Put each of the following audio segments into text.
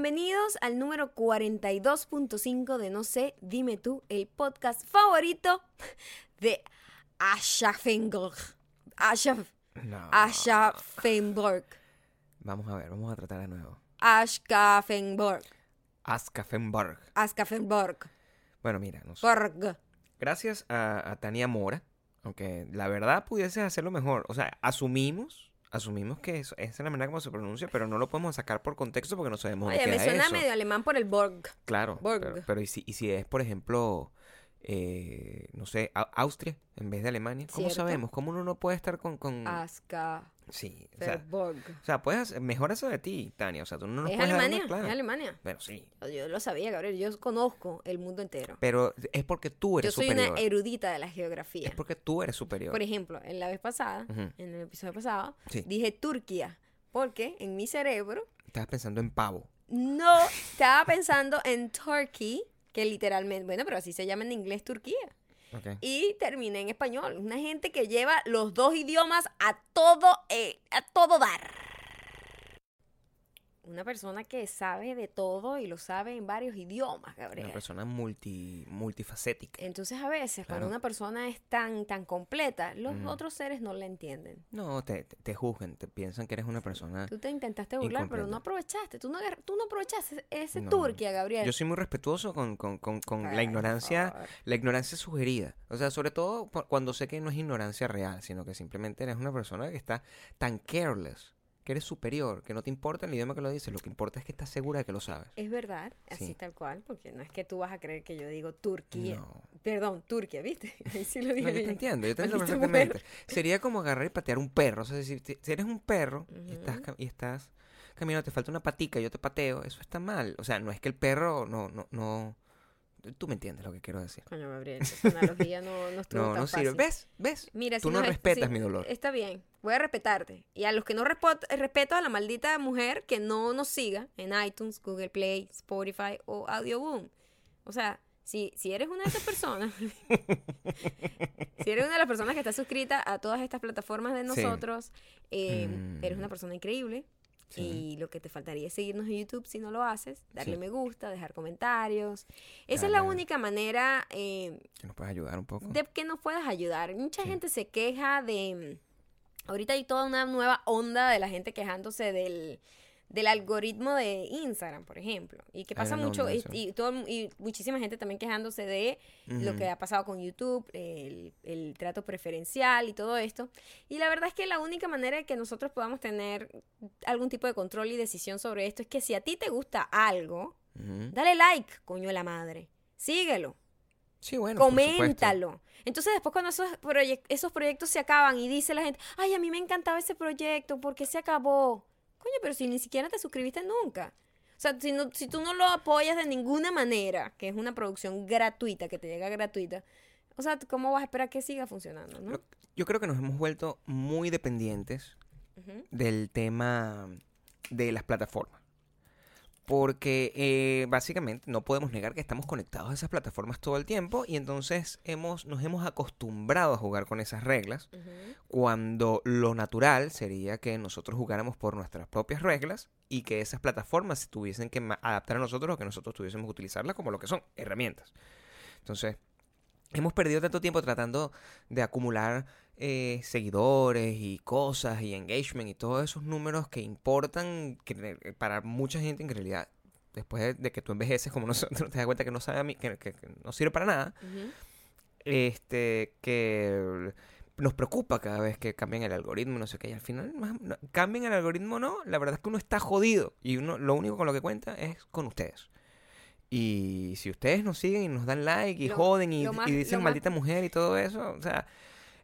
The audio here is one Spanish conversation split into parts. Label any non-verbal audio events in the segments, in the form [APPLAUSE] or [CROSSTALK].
bienvenidos al número 42.5 de No sé, dime tú, el podcast favorito de Aschaffenburg. Aschaf, No. Aschaffenburg. Vamos a ver, vamos a tratar de nuevo. Aschaffenburg. Aschaffenburg. Aschaffenburg. Bueno, mira, no sé. Borg. gracias a, a Tania Mora, aunque la verdad pudieses hacerlo mejor. O sea, asumimos, asumimos que eso, esa es la manera como se pronuncia, pero no lo podemos sacar por contexto porque no sabemos Oye, de qué me suena eso. medio alemán por el Borg. Claro, Borg. pero, pero ¿y, si, y si es, por ejemplo, eh, no sé, Au- Austria en vez de Alemania? ¿Cómo Cierto. sabemos? ¿Cómo uno no puede estar con... con... Sí, o sea, o sea, puedes hacer- mejor eso de ti, Tania. O sea, tú no nos Es puedes dar Alemania, clara. es Alemania. Pero sí, Yo lo sabía, Gabriel. Yo conozco el mundo entero. pero es porque tú Yo eres soy superior. una erudita de la geografía. Es porque tú eres superior. Por ejemplo, en la vez pasada, Ujú. en el episodio pasado, Sí. dije Turquía, porque en mi cerebro Estabas pensando en pavo. no estaba pensando en Turkey, que literalmente, bueno, pero así se llama en inglés Turquía. Y terminé en español. Una gente que lleva los dos idiomas a todo, eh, a todo dar. Una persona que sabe de todo y lo sabe en varios idiomas, Gabriel. Una persona multi, multifacética. Entonces a veces cuando Claro. una persona es tan, tan completa, los Ujú. otros seres no la entienden. No, te, te, te juzgan, te piensan que eres una persona... Tú te intentaste burlar, pero no aprovechaste. Tú no, tú no aprovechaste ese No. Turquía, Gabriel. Yo soy muy respetuoso con, con, con, con Ay, la ignorancia, la ignorancia sugerida. O sea, sobre todo por- cuando sé que no es ignorancia real, sino que simplemente eres una persona que está tan careless, que eres superior, que no te importa el idioma que lo dices, lo que importa es que estás segura de que lo sabes. Es verdad, así Sí. tal cual, porque no es que tú vas a creer que yo digo Turquía. No. Perdón, Turquía, ¿viste? [LAUGHS] Ahí sí lo dije No, yo te entiendo, yo te entiendo mujer. perfectamente. Sería como agarrar y patear un perro. O sea, si, si- eres un perro y, estás, y estás caminando, te falta una patica y yo te pateo, eso está mal. O sea, no es que el perro no, no, no. Tú me entiendes lo que quiero decir. Coño, Gabriel, esa analogía no, no estuvo No, tan no sirve. ¿Ves? ¿Ves? Mira, Tú si no respetas si- mi dolor. Está bien, voy a respetarte. Y a los que no respeto a la maldita mujer que no nos siga en iTunes, Google Play, Spotify o Audioboom. O sea, si, si eres una de esas personas, [LAUGHS] si eres una de las personas que está suscrita a todas estas plataformas de Sí. nosotros, eh, Mm. eres una persona increíble. Sí. Y lo que te faltaría es seguirnos en YouTube si no lo haces, darle Sí. me gusta, dejar comentarios. Esa es la única manera eh, Que nos puedes ayudar un poco. de que nos puedas ayudar. Mucha gente se queja de... Ahorita hay toda una nueva onda de la gente quejándose del, del algoritmo de Instagram, por ejemplo. Y que pasa mucho, y, todo, y muchísima gente también quejándose de lo que ha pasado con YouTube, el, el trato preferencial y todo esto. Y la verdad es que la única manera de que nosotros podamos tener algún tipo de control y decisión sobre esto es que si a ti te gusta algo, dale like, coño de la madre. Síguelo Sí, bueno. coméntalo. Entonces después cuando esos, esos proyectos se acaban y dice la gente, ay, a mí me encantaba ese proyecto, ¿por qué se acabó? Coño, pero si ni siquiera te suscribiste nunca. O sea, si, no- si tú no lo apoyas de ninguna manera, que es una producción gratuita, que te llega gratuita, o sea, ¿cómo vas a esperar que siga funcionando? ¿no? Yo creo que nos hemos vuelto muy dependientes del tema de las plataformas. Porque eh, básicamente no podemos negar que estamos conectados a esas plataformas todo el tiempo y entonces hemos, nos hemos acostumbrado a jugar con esas reglas cuando lo natural sería que nosotros jugáramos por nuestras propias reglas y que esas plataformas se tuviesen que adaptar a nosotros o que nosotros tuviésemos que utilizarlas como lo que son, herramientas. Entonces, hemos perdido tanto tiempo tratando de acumular eh, seguidores y cosas y engagement y todos esos números que importan que, eh, para mucha gente en realidad. Después de, de que tú envejeces como [LAUGHS] nosotros, te das cuenta que no, sabe a mí, que, que- que no sirve para nada este que nos preocupa cada vez que cambian el algoritmo no sé qué y al final más- no- cambien el algoritmo o no la verdad es que uno está jodido y uno lo único con lo que cuenta es con ustedes y si ustedes nos siguen y nos dan like y Lo- joden y, más- dicen más- maldita mujer y todo eso o sea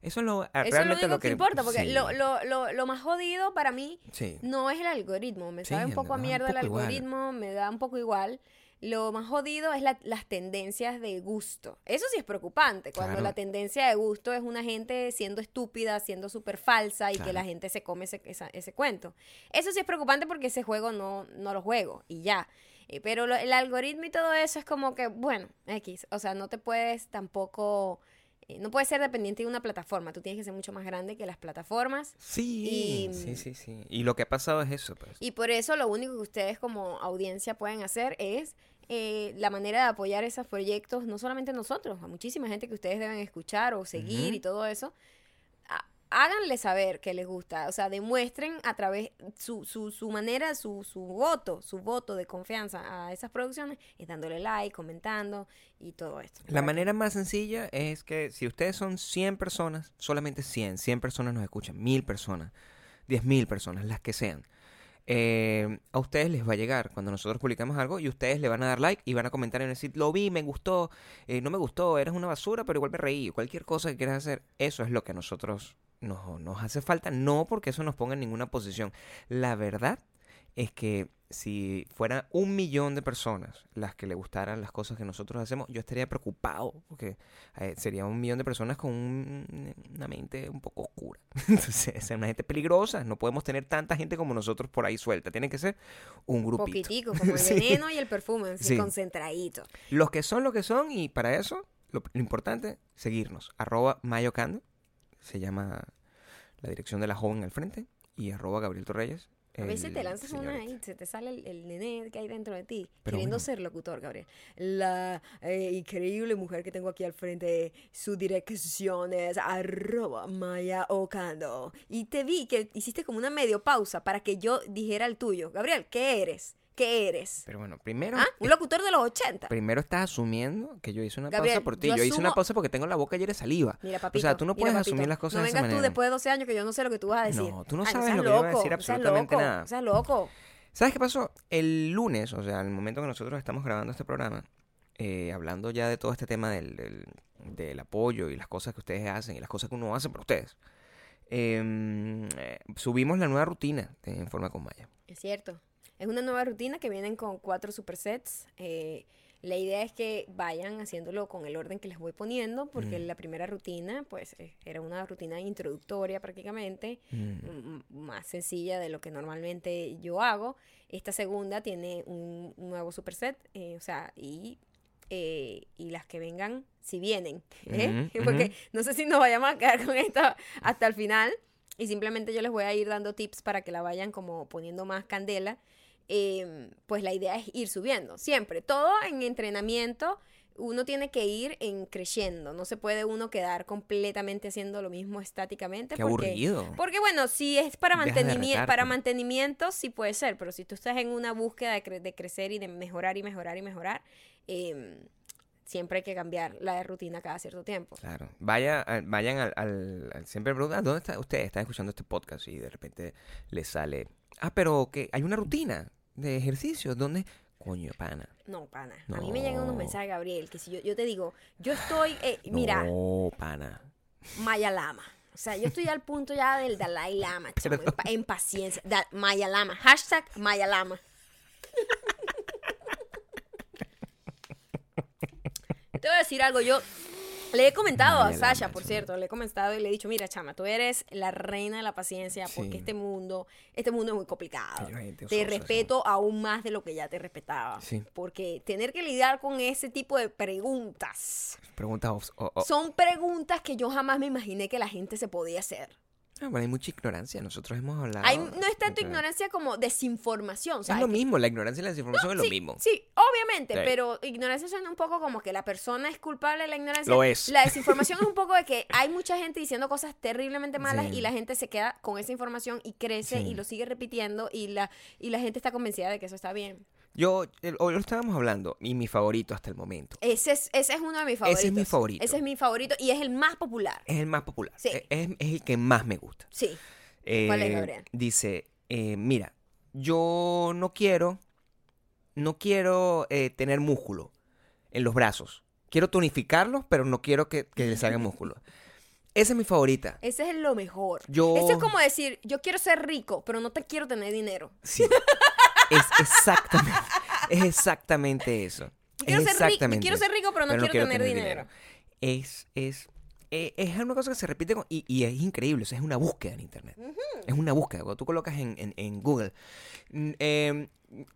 eso es lo Eso es lo único que, importa, porque sí, lo, lo, lo, lo más jodido para mí sí. No es el algoritmo, me Sí, sabe un poco a mierda el poco igual. algoritmo, me da un poco igual. Lo más jodido es la- las tendencias de gusto. Eso sí es preocupante, cuando Claro. la tendencia de gusto es una gente siendo estúpida, siendo súper falsa y que Claro. la gente se come ese, esa- ese cuento. Eso sí es preocupante porque ese juego no, no lo juego y ya. Eh, Pero lo- el algoritmo y todo eso es como que, bueno, X. O sea, no te puedes tampoco eh, no puedes ser dependiente de una plataforma, tú tienes que ser mucho más grande que las plataformas. Sí, Y- sí, sí, sí. Y lo que ha pasado es eso, pues. Y por eso lo único que ustedes como audiencia pueden hacer es eh, la manera de apoyar esos proyectos, no solamente nosotros, a muchísima gente que ustedes deben escuchar o seguir y todo eso. Há- Háganle saber que les gusta, o sea, demuestren a través su, su, su manera, su, su voto, su voto de confianza a esas producciones, es dándole like, comentando y todo esto. La manera más sencilla es que si ustedes son 100 personas, solamente 100, 100 personas nos escuchan, 1000 personas, 10.000 personas, las que sean. eh, a ustedes les va a llegar cuando nosotros publicamos algo y ustedes le van a dar like y van a comentar y van a decir, lo vi, me gustó, eh, no me gustó, eres una basura, pero igual me reí. Cualquier cosa que quieras hacer, eso es lo que nosotros nos, nos hace falta, no porque eso nos ponga en ninguna posición. La verdad es que si fuera un millón de personas las que le gustaran las cosas que nosotros hacemos, yo estaría preocupado, porque eh, sería un millón de personas con un- una mente un poco oscura. [LAUGHS] Entonces, es una gente peligrosa, no podemos tener tanta gente como nosotros por ahí suelta, tiene que ser un grupito. Poquitico, [LAUGHS] como el Sí. veneno y el perfume, Sí. concentradito. Los que son lo que son y para eso, lo, lo importante, seguirnos. Arroba mayocando, se llama la dirección de la joven al frente, y arroba Gabriel Torreyes. A veces te lanzas una y se te sale el, el nene que hay dentro de ti, Pero queriendo bueno. ser locutor, Gabriel. La eh, increíble mujer que tengo aquí al frente, su dirección es arroba Maya Ocando. Y te vi que hiciste como una medio pausa para que yo dijera el tuyo. Gabriel, ¿qué eres? ¿Qué eres? Pero bueno, primero, ¿Ah? Un locutor de los 80. primero estás asumiendo que yo hice una Gabriel, pausa por ti. yo Yo, hice una pausa porque tengo la boca llena de saliva. Mira, o papito. sea, tú no mira, puedes papito, asumir las cosas No de esa vengas tú después de 12 años que yo no sé lo que tú vas a decir. No, tú no Ay, sabes lo que yo voy a decir absolutamente loco, nada. Seas loco. ¿Sabes qué pasó? El lunes, o sea, el momento que nosotros estamos grabando este programa, eh, hablando ya de todo este tema del, del, del apoyo y las cosas que ustedes hacen y las cosas que uno hace por ustedes, em, eh, subimos la nueva rutina En Forma con Maya. Es cierto. Es una nueva rutina que vienen con cuatro supersets. Eh, la idea es que vayan haciéndolo con el orden que les voy poniendo, porque Mm. la primera rutina, pues, eh, era una rutina introductoria prácticamente, Mm. más sencilla de lo que normalmente yo hago. Esta segunda tiene un, un nuevo superset, eh, o sea, y, eh, y las que vengan, si vienen, [LAUGHS] ¿eh? Ujú, porque no sé si nos vayamos a quedar con esto hasta el final. Y simplemente yo les voy a ir dando tips para que la vayan como poniendo más candela. Em, pues la idea es ir subiendo. Siempre. Todo en entrenamiento uno tiene que ir en creciendo. No se puede uno quedar completamente haciendo lo mismo estáticamente. Qué porque, aburrido. Porque bueno, si es para de mantenimiento, para mantenimiento sí puede ser, pero si tú estás en una búsqueda de, cre- de crecer y de mejorar y mejorar y mejorar, em, siempre hay que cambiar la rutina cada cierto tiempo. Claro. Vaya, vayan al, al- al- Siempre preguntan, ¿dónde está? Ustedes están escuchando este podcast y de repente les sale... Ah, pero que hay una rutina de ejercicio. ¿Dónde? Coño, pana. No, pana. A mí me llegan unos No. mensajes, Gabriel, que si yo, yo te digo, yo estoy, eh, mira, No, pana. Maya Lama. O sea, yo estoy al punto ya del Dalai Lama, chamo, en, pa- en paciencia. Da- Maya Lama. Hashtag Maya Lama. [LAUGHS] Te voy a decir algo, yo le he comentado a Sasha, por cierto, le he comentado y le he dicho, mira, chama, tú eres la reina de la paciencia porque Sí. este mundo, este mundo es muy complicado. Te respeto aún más de lo que ya te respetaba. Sí. Porque tener que lidiar con ese tipo de preguntas Preguntas... son preguntas que yo jamás me imaginé que la gente se podía hacer. Ah, bueno, hay mucha ignorancia. Nosotros hemos hablado... Hay, no es tanto ignorancia como desinformación. Es ¿sabes? lo mismo, la ignorancia y la desinformación es lo sí, mismo. Sí, obviamente, Sí. pero ignorancia suena un poco como que la persona es culpable de la ignorancia. Lo es. La [LAUGHS] desinformación es un poco de que hay mucha gente diciendo cosas terriblemente malas Sí. y la gente se queda con esa información y crece Sí. y lo sigue repitiendo y la, y la gente está convencida de que eso está bien. Yo, el- hoy lo estábamos hablando, y mi favorito hasta el momento. Ese es, ese es uno de mis favoritos. Ese es mi favorito. Ese es mi favorito y es el más popular. Es el más popular. Sí. Es, es el que más me gusta. Sí. ¿Cuál es, Eh, Gabriel? Dice, eh, mira, yo no quiero, no quiero eh, tener músculo en los brazos. Quiero tonificarlos, pero no quiero que, que les salgan músculos. [LAUGHS] Esa es mi favorita. Ese es lo mejor. Yo- Eso es como decir, yo quiero ser rico, pero no te quiero tener dinero. Sí. [LAUGHS] es exactamente, es exactamente eso. Quiero es ser exactamente quiero ser rico, pero no quiero tener dinero. Es, es, eh, es una cosa que se repite con- y, y es increíble. o sea, es una búsqueda en Internet. Es una búsqueda. Cuando tú colocas en, en- en Google, mm, em,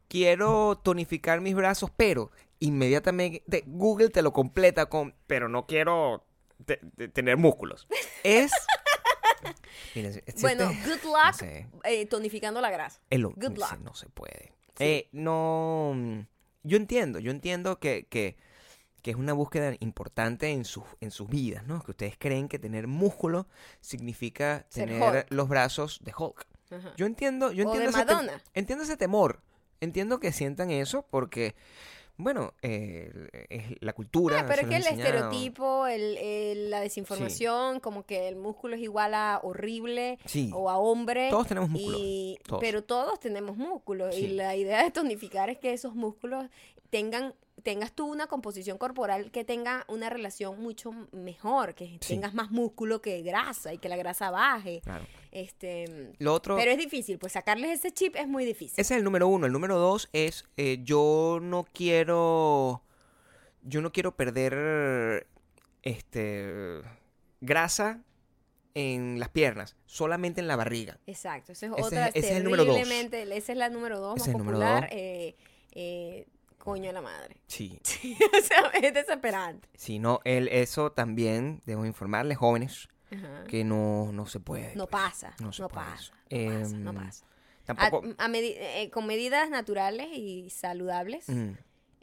quiero tonificar mis brazos, pero inmediatamente Google te lo completa con, pero no quiero te- te- tener músculos. Es... [LAUGHS] Miren, si- si Bueno, usted- good [LAUGHS] no luck sé, eh, tonificando la grasa. es lo- good sí, luck. no se puede. Sí. Eh, no... mm, Yo entiendo, yo entiendo que, que, que es una búsqueda importante en sus, en sus vidas, ¿no? Que ustedes creen que tener músculo significa Ser tener Hulk. los brazos de Hulk. Ajá. Yo entiendo, yo o de entiendo ese, tem- Madonna. entiendo ese temor. Entiendo que sientan eso porque, bueno, eh, es la cultura. Ah, pero es que el estereotipo, el, el- la desinformación, como que el músculo es igual a horrible Sí, o a hombre. todos tenemos músculos. y- todos. Pero todos tenemos músculos. Y la idea de tonificar es que esos músculos tengan tengas tú una composición corporal que tenga una relación mucho mejor, que Sí. tengas más músculo que grasa y que la grasa baje. Claro. Este, Lo otro, pero es difícil, pues sacarles ese chip es muy difícil. ese es el número uno. El número dos es, eh, yo no quiero, yo no quiero perder, este, grasa en las piernas, solamente en la barriga. Exacto, esa es Ese otra es- ese es el número dos. Esa es la número dos más es el número popular. dos. eh, eh, coño de la madre. Sí. [LAUGHS] o sea, es desesperante. Si no, el, eso también, debo informarles, jóvenes, Ajá. que no, no se puede. No pues. pasa, no no, puede pasa, no pasa, no Em, pasa. A- Tampoco... a medi- eh, con medidas naturales y saludables mm,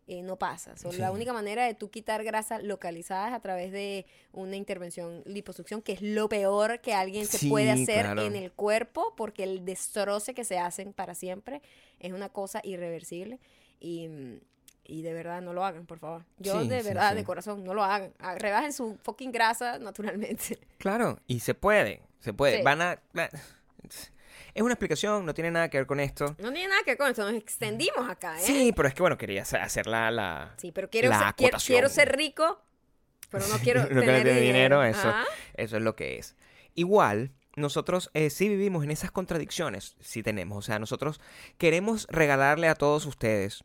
eh, no pasa. So, Sí. La única manera de tú quitar grasa localizada es a través de una intervención liposucción, que es lo peor que alguien se Sí, puede hacer claro. en el cuerpo, porque el destroce que se hacen para siempre es una cosa irreversible. Y, mm, y de verdad, no lo hagan, por favor. Yo Sí, de verdad, sí. de corazón, no lo hagan. Ah, Rebajen su fucking grasa naturalmente. [LAUGHS] Claro, y se puede, se puede. Van a... Es una explicación, no tiene nada que ver con esto. No tiene nada que ver con esto, nos extendimos acá, ¿eh? Sí, pero es que, bueno, quería hacer- la... la... Sí, pero quiero, La ser, quiero, ser rico, pero no quiero [LAUGHS] No tener tener dinero. dinero, eso. Ajá. Eso es lo que es. Igual, nosotros eh, sí vivimos en esas contradicciones, sí tenemos. O sea, nosotros queremos regalarle a todos ustedes,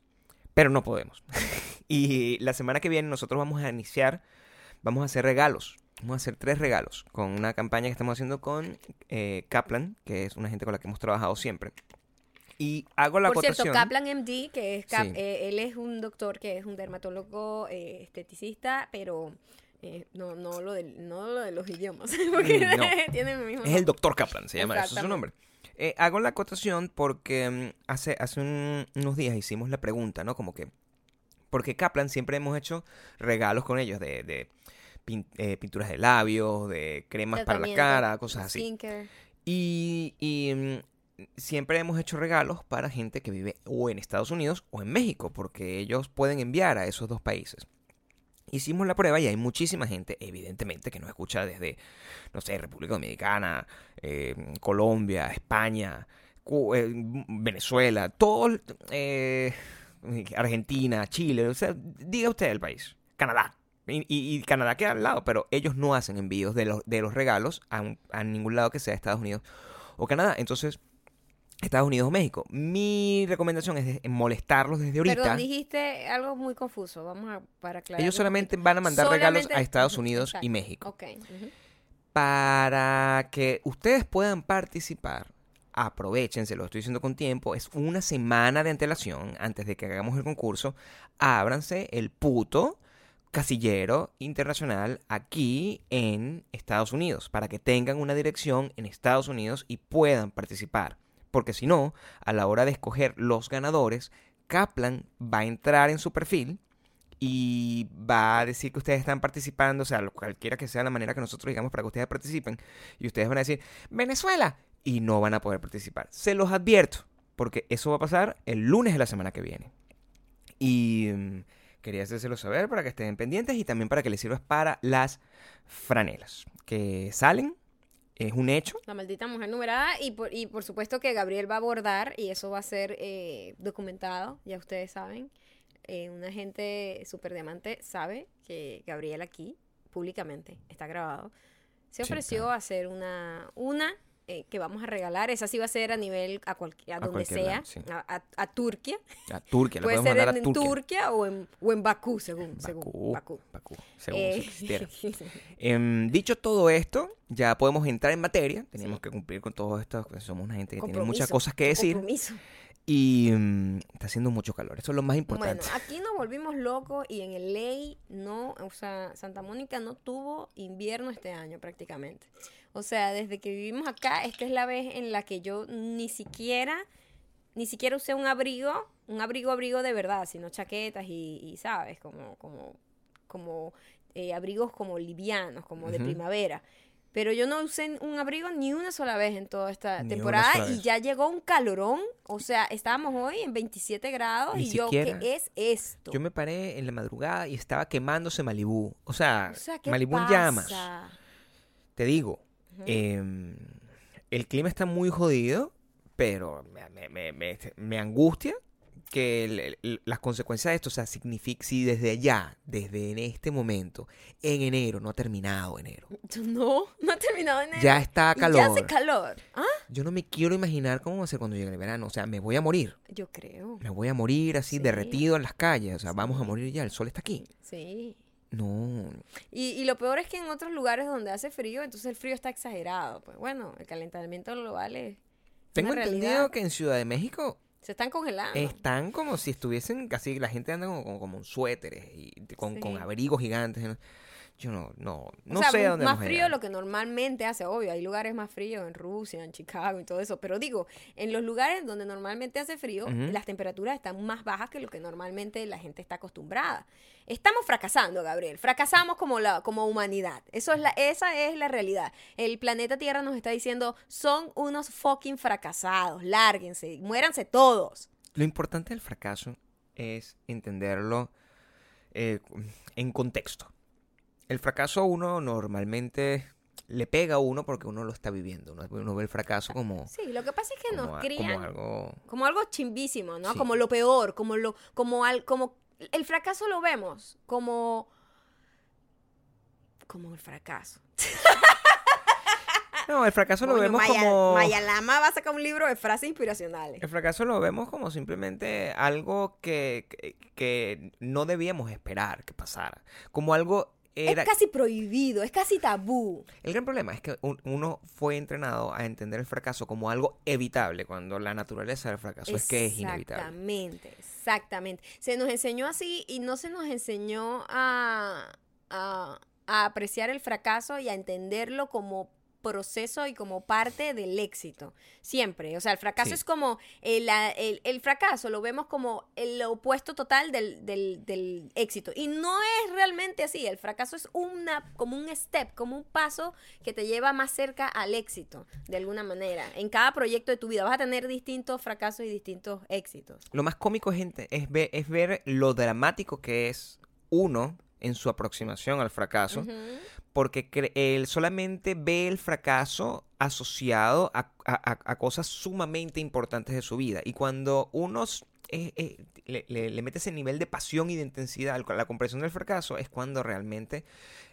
pero no podemos. [LAUGHS] y la semana que viene nosotros vamos a iniciar, vamos a hacer regalos. Vamos a hacer tres regalos con una campaña que estamos haciendo con eh, Kaplan, que es una gente con la que hemos trabajado siempre. Y hago la Por acotación. cierto, Kaplan MD, que es Cap- Sí. eh, él es un doctor que es un dermatólogo eh, esteticista, pero eh, no, no, lo de, no lo de los idiomas, [LAUGHS] porque Mm, no. [LAUGHS] tiene el mismo Es el doctor Kaplan, se llama, eso es su nombre. Eh, hago la acotación porque mm, hace, hace un- unos días hicimos la pregunta, ¿no? Como que, porque Kaplan siempre hemos hecho regalos con ellos de, de pin- eh, pinturas de labios, de cremas para la cara, cosas así. y, mm, siempre hemos hecho regalos para gente que vive o en Estados Unidos o en México, porque ellos pueden enviar a esos dos países. Hicimos la prueba y hay muchísima gente, evidentemente, que nos escucha desde, no sé, República Dominicana, eh, Colombia, España, eh, Venezuela, todo, eh, Argentina, Chile, o sea, diga usted el país, Canadá. Y, Canadá queda al lado, pero ellos no hacen envíos de los, de los regalos a, a ningún lado que sea Estados Unidos o Canadá. Entonces, Estados Unidos o México. Mi recomendación es de- molestarlos desde ahorita. Perdón, dijiste algo muy confuso. Vamos a para aclarar. Ellos solamente van a mandar regalos a Estados Unidos exacto. y México. Ok. ujú. Para que ustedes puedan participar, aprovechense, lo estoy diciendo con tiempo, es una semana de antelación antes de que hagamos el concurso. Ábranse el puto casillero internacional aquí en Estados Unidos para que tengan una dirección en Estados Unidos y puedan participar. Porque si no, a la hora de escoger los ganadores, Kaplan va a entrar en su perfil y va a decir que ustedes están participando, o sea, cualquiera que sea la manera que nosotros digamos para que ustedes participen, y ustedes van a decir, Venezuela, y no van a poder participar. Se los advierto, porque eso va a pasar el lunes de la semana que viene. Y mm, quería hacérselo saber para que estén pendientes y también para que les sirva para las franelas, que salen, es un hecho. La maldita mujer numerada y por, y por supuesto que Gabriel va a abordar y eso va a ser eh, documentado, ya ustedes saben. Eh, una gente super diamante sabe que Gabriel aquí, públicamente, está grabado, se ofreció a hacer una, una eh, que vamos a regalar, esa sí va a ser a nivel, a, cual- a donde cualquier sea, lado, sí. a, a- a Turquía, A Turquía, puede ser en, a en Turquía. Turquía o en, o en Bakú, según, Bakú, según Bakú. Bakú, según Eh, si. [LAUGHS] Em, dicho todo esto, ya podemos entrar en materia. Tenemos Sí. que cumplir con todo esto. Somos una gente que tiene muchas cosas que decir. compromiso. Y mm, está haciendo mucho calor. Eso es lo más importante. Bueno, aquí nos volvimos locos y en el ley no, o sea, Santa Mónica no tuvo invierno este año prácticamente. O sea, desde que vivimos acá, esta es la vez en la que yo ni siquiera, ni siquiera usé un abrigo, un abrigo, abrigo de verdad, sino chaquetas y, y sabes, como, como, como eh, abrigos como livianos, como de primavera. Pero yo no usé un abrigo ni una sola vez en toda esta Ni temporada y ya llegó un calorón. O sea, estábamos hoy en 27 grados Ni y yo, ¿qué es esto? Yo me paré en la madrugada y estaba quemándose Malibú. O sea, O sea, ¿qué Malibú en llamas. Te digo, em, el clima está muy jodido, pero me, me- me- me- me angustia que el- el- las consecuencias de esto, o sea, significa, si desde allá, desde en este momento, en enero, no ha terminado enero, [LAUGHS] No, no ha terminado enero. ya está calor. ya hace calor. ¿Ah? Yo no me quiero imaginar cómo va a ser cuando llegue el verano, o sea, me voy a morir, Yo creo. me voy a morir así Sí. derretido en las calles, o sea, vamos a morir ya, el sol está aquí. Sí. No, Y, y lo peor es que en otros lugares donde hace frío, entonces el frío está exagerado. Pues bueno, el calentamiento global es. tengo una entendido realidad. que en Ciudad de México Se están congelando. Están como si estuviesen casi, la gente anda como, como, como en suéteres y con, con abrigos gigantes. Yo no, no, no o sea, sé dónde más frío lo que normalmente hace, obvio. Hay lugares más fríos en Rusia, en Chicago y todo eso. Pero digo, en los lugares donde normalmente hace frío, las temperaturas están más bajas que lo que normalmente la gente está acostumbrada. Estamos fracasando, Gabriel. Fracasamos como, la, como humanidad. Eso es la, esa es la realidad. El planeta Tierra nos está diciendo, son unos fucking fracasados. Lárguense, muéranse todos. Lo importante del fracaso es entenderlo eh, en contexto. El fracaso a uno normalmente le pega a uno porque uno lo está viviendo. Uno, uno ve el fracaso como, Sí, lo que pasa es que nos a- crían como algo... como algo chimbísimo, ¿no? Sí. Como lo peor, como lo, como al, como el fracaso lo vemos como, como el fracaso. [LAUGHS] No, el fracaso lo vemos Maya, como... Maya Lama va a sacar un libro de frases inspiracionales. El fracaso lo vemos como simplemente algo que, que, que no debíamos esperar que pasara. Como algo era... Es casi prohibido, es casi tabú. El gran problema es que un- uno fue entrenado a entender el fracaso como algo evitable, cuando la naturaleza del fracaso es que es inevitable. Exactamente, exactamente. Se nos enseñó así y no se nos enseñó a, a, a apreciar el fracaso y a entenderlo como proceso y como parte del éxito. Siempre. O sea, el fracaso Sí. es como el, el- el fracaso, lo vemos como el opuesto total del, del- del éxito. Y no es realmente así. El fracaso es una, como un step, como un paso que te lleva más cerca al éxito, de alguna manera. En cada proyecto de tu vida vas a tener distintos fracasos y distintos éxitos. Lo más cómico es, ente- es, ver, es ver lo dramático que es uno en su aproximación al fracaso. Porque él solamente ve el fracaso asociado a, a- cosas sumamente importantes de su vida. Y cuando uno eh, eh, le, le- le mete ese nivel de pasión y de intensidad a la comprensión del fracaso, es cuando realmente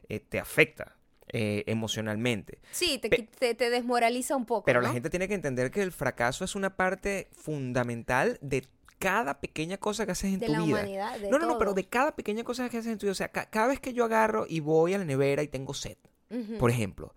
eh, te afecta eh, emocionalmente. Sí, te, te, te desmoraliza un poco. Pero la gente tiene que entender que el fracaso es una parte fundamental de cada pequeña cosa que haces en de tu la vida. humanidad, de no, no, no, pero de cada pequeña cosa que haces en tu vida. O sea, ca- cada vez que yo agarro y voy a la nevera y tengo sed, por ejemplo,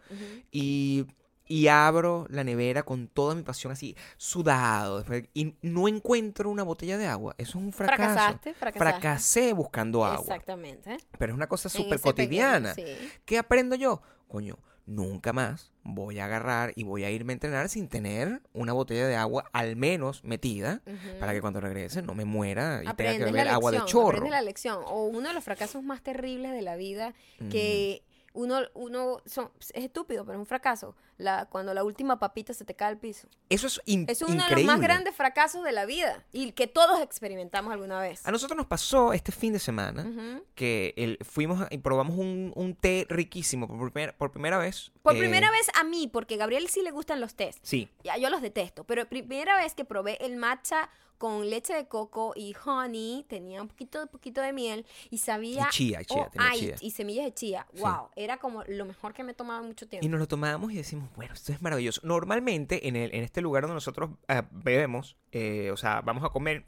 y, y abro la nevera con toda mi pasión así, sudado, y no encuentro una botella de agua, eso es un fracaso. Fracasaste, fracasaste. Fracasé buscando agua. Exactamente. Pero es una cosa súper cotidiana. sí. ¿Qué aprendo yo? Coño, nunca más voy a agarrar y voy a irme a entrenar sin tener una botella de agua al menos metida para que cuando regrese no me muera y tenga que beber la agua de chorro. aprendes la lección. O uno de los fracasos más terribles de la vida que uno, uno son- es estúpido, pero es un fracaso. La, cuando la última papita se te cae al piso. Eso es, in- Es uno de los más grandes fracasos de la vida y que todos experimentamos alguna vez. A nosotros nos pasó este fin de semana que el- fuimos y probamos un, un té riquísimo por, primer- por primera vez. Por eh, primera vez a mí, porque a Gabriel sí le gustan los tés. Sí, Ya, yo los detesto, pero primera vez que probé el matcha con leche de coco y honey, tenía un poquito, poquito de miel y sabía... Y chía, chía, tenía ay, chía. y semillas de chía. Sí. Wow, era como lo mejor que me en mucho tiempo. y nos lo tomamos y decimos, bueno, esto es maravilloso. Normalmente en, el, en este lugar donde nosotros ah, bebemos, eh, o sea, vamos a comer,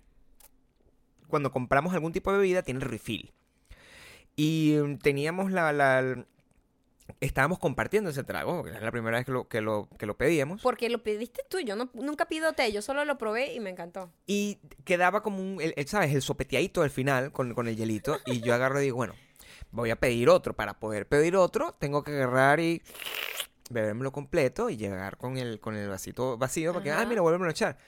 cuando compramos algún tipo de bebida, tiene refill. Y mm, teníamos la, la, estábamos compartiendo ese trago, porque es la primera vez que lo, que lo, que lo pedíamos. Porque lo pediste tú, yo no, nunca pido té, yo solo lo probé y me encantó. Y quedaba como un, el- el, ¿sabes? El sopeteadito al final con, con el hielito. Y yo agarro y digo, bueno, voy a pedir otro. Para poder pedir otro, tengo que agarrar y bebérmelo completo y llegar con el, con el vasito vacío para que, ah, mira, vuélvemelo a echar.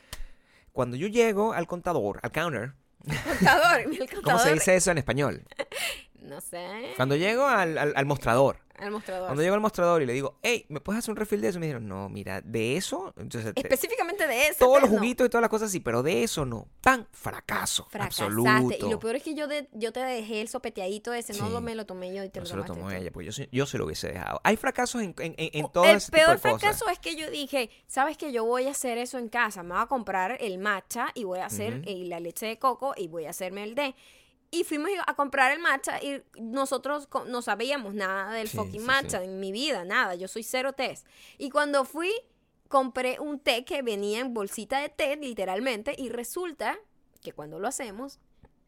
Cuando yo llego al contador, al counter, Contador, el [LAUGHS] ¿cómo contador. se dice eso en español? [LAUGHS] No sé. Cuando llego al, al- al mostrador. Al mostrador. Cuando llego al mostrador y le digo, hey, ¿me puedes hacer un refill de eso? Me dijeron, no, mira, de eso, entonces te- Específicamente de eso. todos los no. juguitos y todas las cosas sí, pero de eso no. ¡Pam! Fracaso. Fracasaste. Absoluto. Y lo peor es que yo, de- yo te dejé el sopeteadito ese, no Sí. lo, me lo tomé yo y te No lo se lo tomó ella, pues yo, se- yo se lo hubiese dejado. Hay fracasos en, en, en, en todo el ese tipo de peor cosas. fracaso es que yo dije, ¿sabes que Yo voy a hacer eso en casa. Me voy a comprar el matcha y voy a hacer la leche de coco y voy a hacerme el té. Y fuimos a comprar el matcha y nosotros no sabíamos nada del Sí, fucking sí, matcha sí. en mi vida, nada. Yo soy cero test. Y cuando fui, compré un té que venía en bolsita de té, literalmente, y resulta que cuando lo hacemos,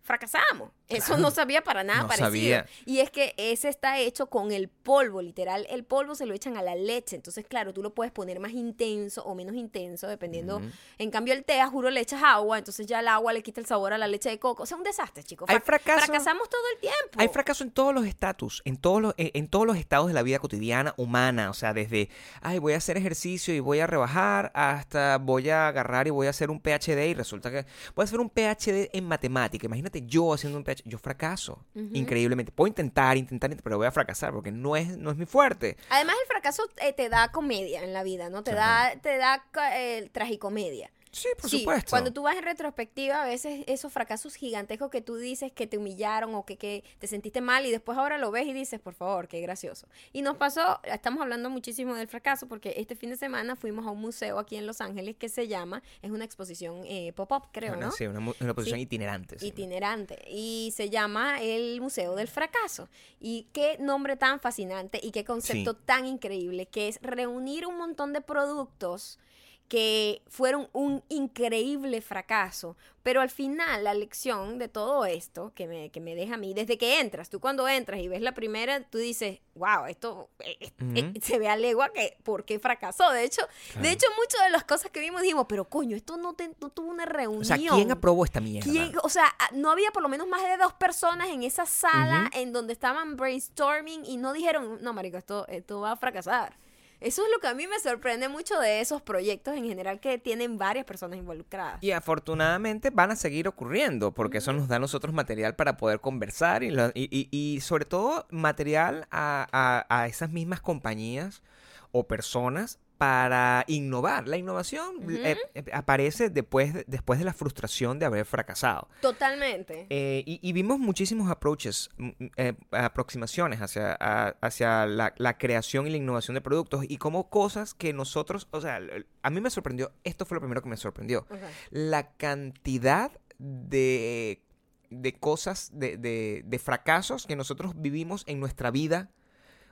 fracasamos. Eso Claro. no sabía para nada No parecido. sabía. Y es que ese está hecho con el polvo, literal. El polvo se lo echan a la leche. Entonces, claro, tú lo puedes poner más intenso o menos intenso, dependiendo. En cambio, el té, a juro, le echas agua. Entonces ya el agua le quita el sabor a la leche de coco. O sea, un desastre, chicos. Hay Fra- fracaso- Fracasamos todo el tiempo. Hay fracaso en todos los estatus, en todos los, en, en todos los estados de la vida cotidiana humana. O sea, desde, ay, voy a hacer ejercicio y voy a rebajar, hasta voy a agarrar y voy a hacer un PhD y resulta que voy a hacer un PhD en matemática. Imagínate yo haciendo un PhD, yo fracaso increíblemente. Puedo intentar, intentar, intentar, pero voy a fracasar porque no es, no es mi fuerte. Además, el fracaso eh, te da comedia en la vida, ¿no? Te Ajá. da, te da eh, tragicomedia. Sí, por Sí, supuesto. Cuando tú vas en retrospectiva, a veces esos fracasos gigantescos que tú dices que te humillaron o que, que te sentiste mal y después ahora lo ves y dices, por favor, qué gracioso. Y nos pasó, estamos hablando muchísimo del fracaso porque este fin de semana fuimos a un museo aquí en Los Ángeles que se llama, es una exposición eh, pop-up, creo, Una- ¿no? Sí, una, una posición Sí. itinerante. sí. itinerante y se llama el Museo del Fracaso. Y qué nombre tan fascinante y qué concepto tan increíble que es reunir un montón de productos que fueron un increíble fracaso, pero al final la lección de todo esto que me, que me deja a mí, desde que entras, tú cuando entras y ves la primera, tú dices, wow, esto eh, eh, eh, [LAUGHS] se ve a legua que, ¿por qué fracasó? De hecho, Claro. de hecho, muchas de las cosas que vimos dijimos, pero coño, esto no, te- no tuvo una reunión. O sea, ¿quién aprobó esta mierda? ¿Quién- o sea, a- no había por lo menos más de dos personas en esa sala en donde estaban brainstorming y no dijeron, no, marico, esto, esto va a fracasar. Eso es lo que a mí me sorprende mucho de esos proyectos en general que tienen varias personas involucradas. Y afortunadamente van a seguir ocurriendo, porque eso nos da a nosotros material para poder conversar y, lo- y- y- y sobre todo material a, a- a esas mismas compañías o personas para innovar. La innovación eh, eh, aparece después de, después de la frustración de haber fracasado. Totalmente. Eh, y, y vimos muchísimos approaches, mm, mm, eh, aproximaciones hacia, a- hacia la, la creación y la innovación de productos y como cosas que nosotros, o sea, a mí me sorprendió, esto fue lo primero que me sorprendió, la cantidad de, de cosas, de, de- de fracasos que nosotros vivimos en nuestra vida,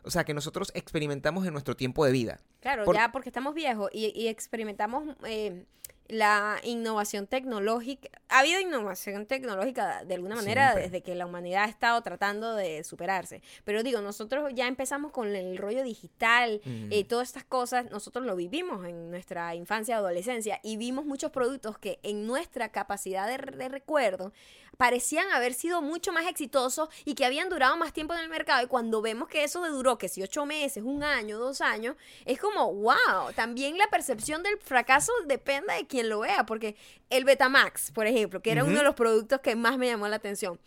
o sea, que nosotros experimentamos en nuestro tiempo de vida. Claro, Por- ya porque estamos viejos y, y experimentamos eh, la innovación tecnológica. Ha habido innovación tecnológica de alguna manera Siempre. desde que la humanidad ha estado tratando de superarse. Pero digo, nosotros ya empezamos con el rollo digital Mm. y todas estas cosas, nosotros lo vivimos en nuestra infancia, adolescencia y vimos muchos productos que en nuestra capacidad de, de recuerdo parecían haber sido mucho más exitosos y que habían durado más tiempo en el mercado y cuando vemos que eso duró que si ocho meses, un año, dos años, es como wow, también la percepción del fracaso depende de quien lo vea, porque el Betamax, por ejemplo, que era uno de los productos que más me llamó la atención,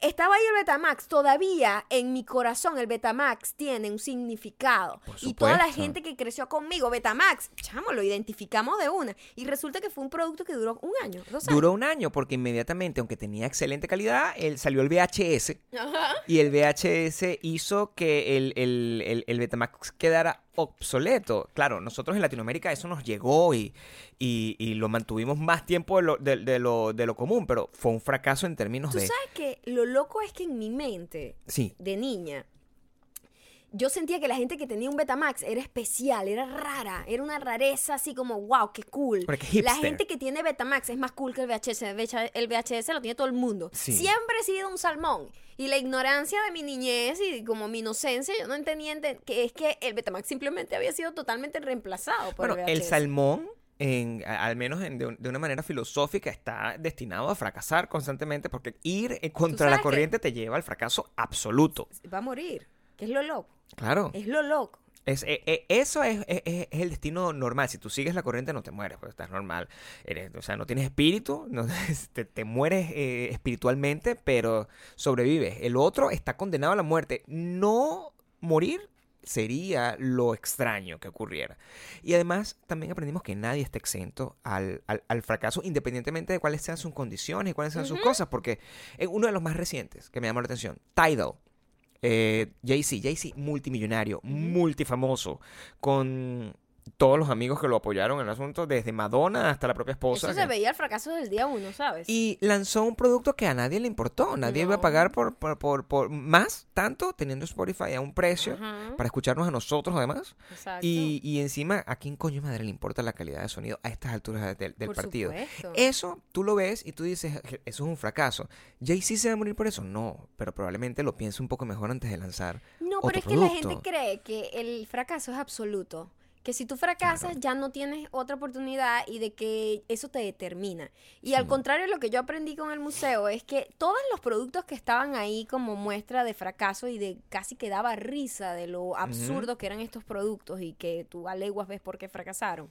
estaba ahí el Betamax, todavía en mi corazón el Betamax tiene un significado. Y toda la gente que creció conmigo, Betamax, chamo, lo identificamos de una. Y resulta que fue un producto que duró un año, dos años. Duró un año porque inmediatamente, aunque tenía excelente calidad, él salió el VHS Ajá. y el VHS hizo que el, el, el, el Betamax quedara obsoleto. Claro, nosotros en Latinoamérica eso nos llegó y, y, y lo mantuvimos más tiempo de lo, de, de lo, de lo común, pero fue un fracaso en términos Tú de... sabes que lo loco es que en mi mente Sí, de niña, yo sentía que la gente que tenía un Betamax era especial, era rara, era una rareza así como, wow, qué cool. La gente que tiene Betamax es más cool que el VHS. El VH- El VHS lo tiene todo el mundo. Sí. Siempre he sido un salmón. Y la ignorancia de mi niñez y como mi inocencia, yo no entendía ente- que es que el Betamax simplemente había sido totalmente reemplazado por Bueno, el salmón, en, al menos en- de, un- de una manera filosófica, está destinado a fracasar constantemente porque ir contra la corriente te lleva al fracaso absoluto. Va a morir. Que es lo loco. Claro. Es lo loco. Es, eh, eh, eso es, es- es- el destino normal. Si tú sigues la corriente, no te mueres, pues estás normal. Eres, o sea, no tienes espíritu, no, [LAUGHS] te, te mueres eh, espiritualmente, pero sobrevives. El otro está condenado a la muerte. No morir sería lo extraño que ocurriera. Y además, también aprendimos que nadie está exento al, al- al fracaso, independientemente de cuáles sean sus condiciones y cuáles sean sus cosas, porque eh, uno de los más recientes que me llamó la atención, Tidal. Eh, Jay-Z, Jay-Z multimillonario, multifamoso, con todos los amigos que lo apoyaron en el asunto, desde Madonna hasta la propia esposa. Eso que- se veía el fracaso del día uno, ¿sabes? y lanzó un producto que a nadie le importó. Nadie iba a No. pagar por, por, por, por más, tanto, teniendo Spotify a un precio, Ajá, para escucharnos a nosotros además. exacto. Y, y encima, ¿a quién coño madre le importa la calidad de sonido a estas alturas del, del partido? supuesto. Eso tú lo ves y tú dices, eso es un fracaso. ¿Jay-Z se va a morir por eso? No, pero probablemente lo piense un poco mejor antes de lanzar. No, otro pero es que la gente cree que el fracaso es absoluto. Que si tú fracasas ya no tienes otra oportunidad y de que eso te determina. Y al contrario, lo que yo aprendí con el museo es que todos los productos que estaban ahí como muestra de fracaso y de casi que daba risa de lo absurdo que eran estos productos y que tú a leguas ves por qué fracasaron.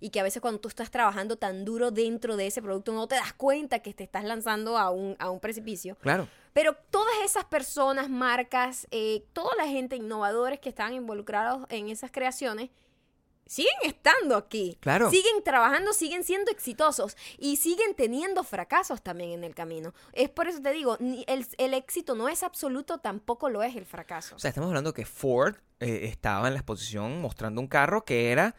Y que a veces cuando tú estás trabajando tan duro dentro de ese producto no te das cuenta que te estás lanzando a un, a un precipicio. Claro. Pero todas esas personas, marcas, eh, toda la gente, innovadores que estaban involucrados en esas creaciones, siguen estando aquí. Claro. Siguen trabajando, siguen siendo exitosos y siguen teniendo fracasos también en el camino. Es por eso te digo, el, el éxito no es absoluto, tampoco lo es el fracaso. O sea, estamos hablando que Ford eh, estaba en la exposición mostrando un carro que era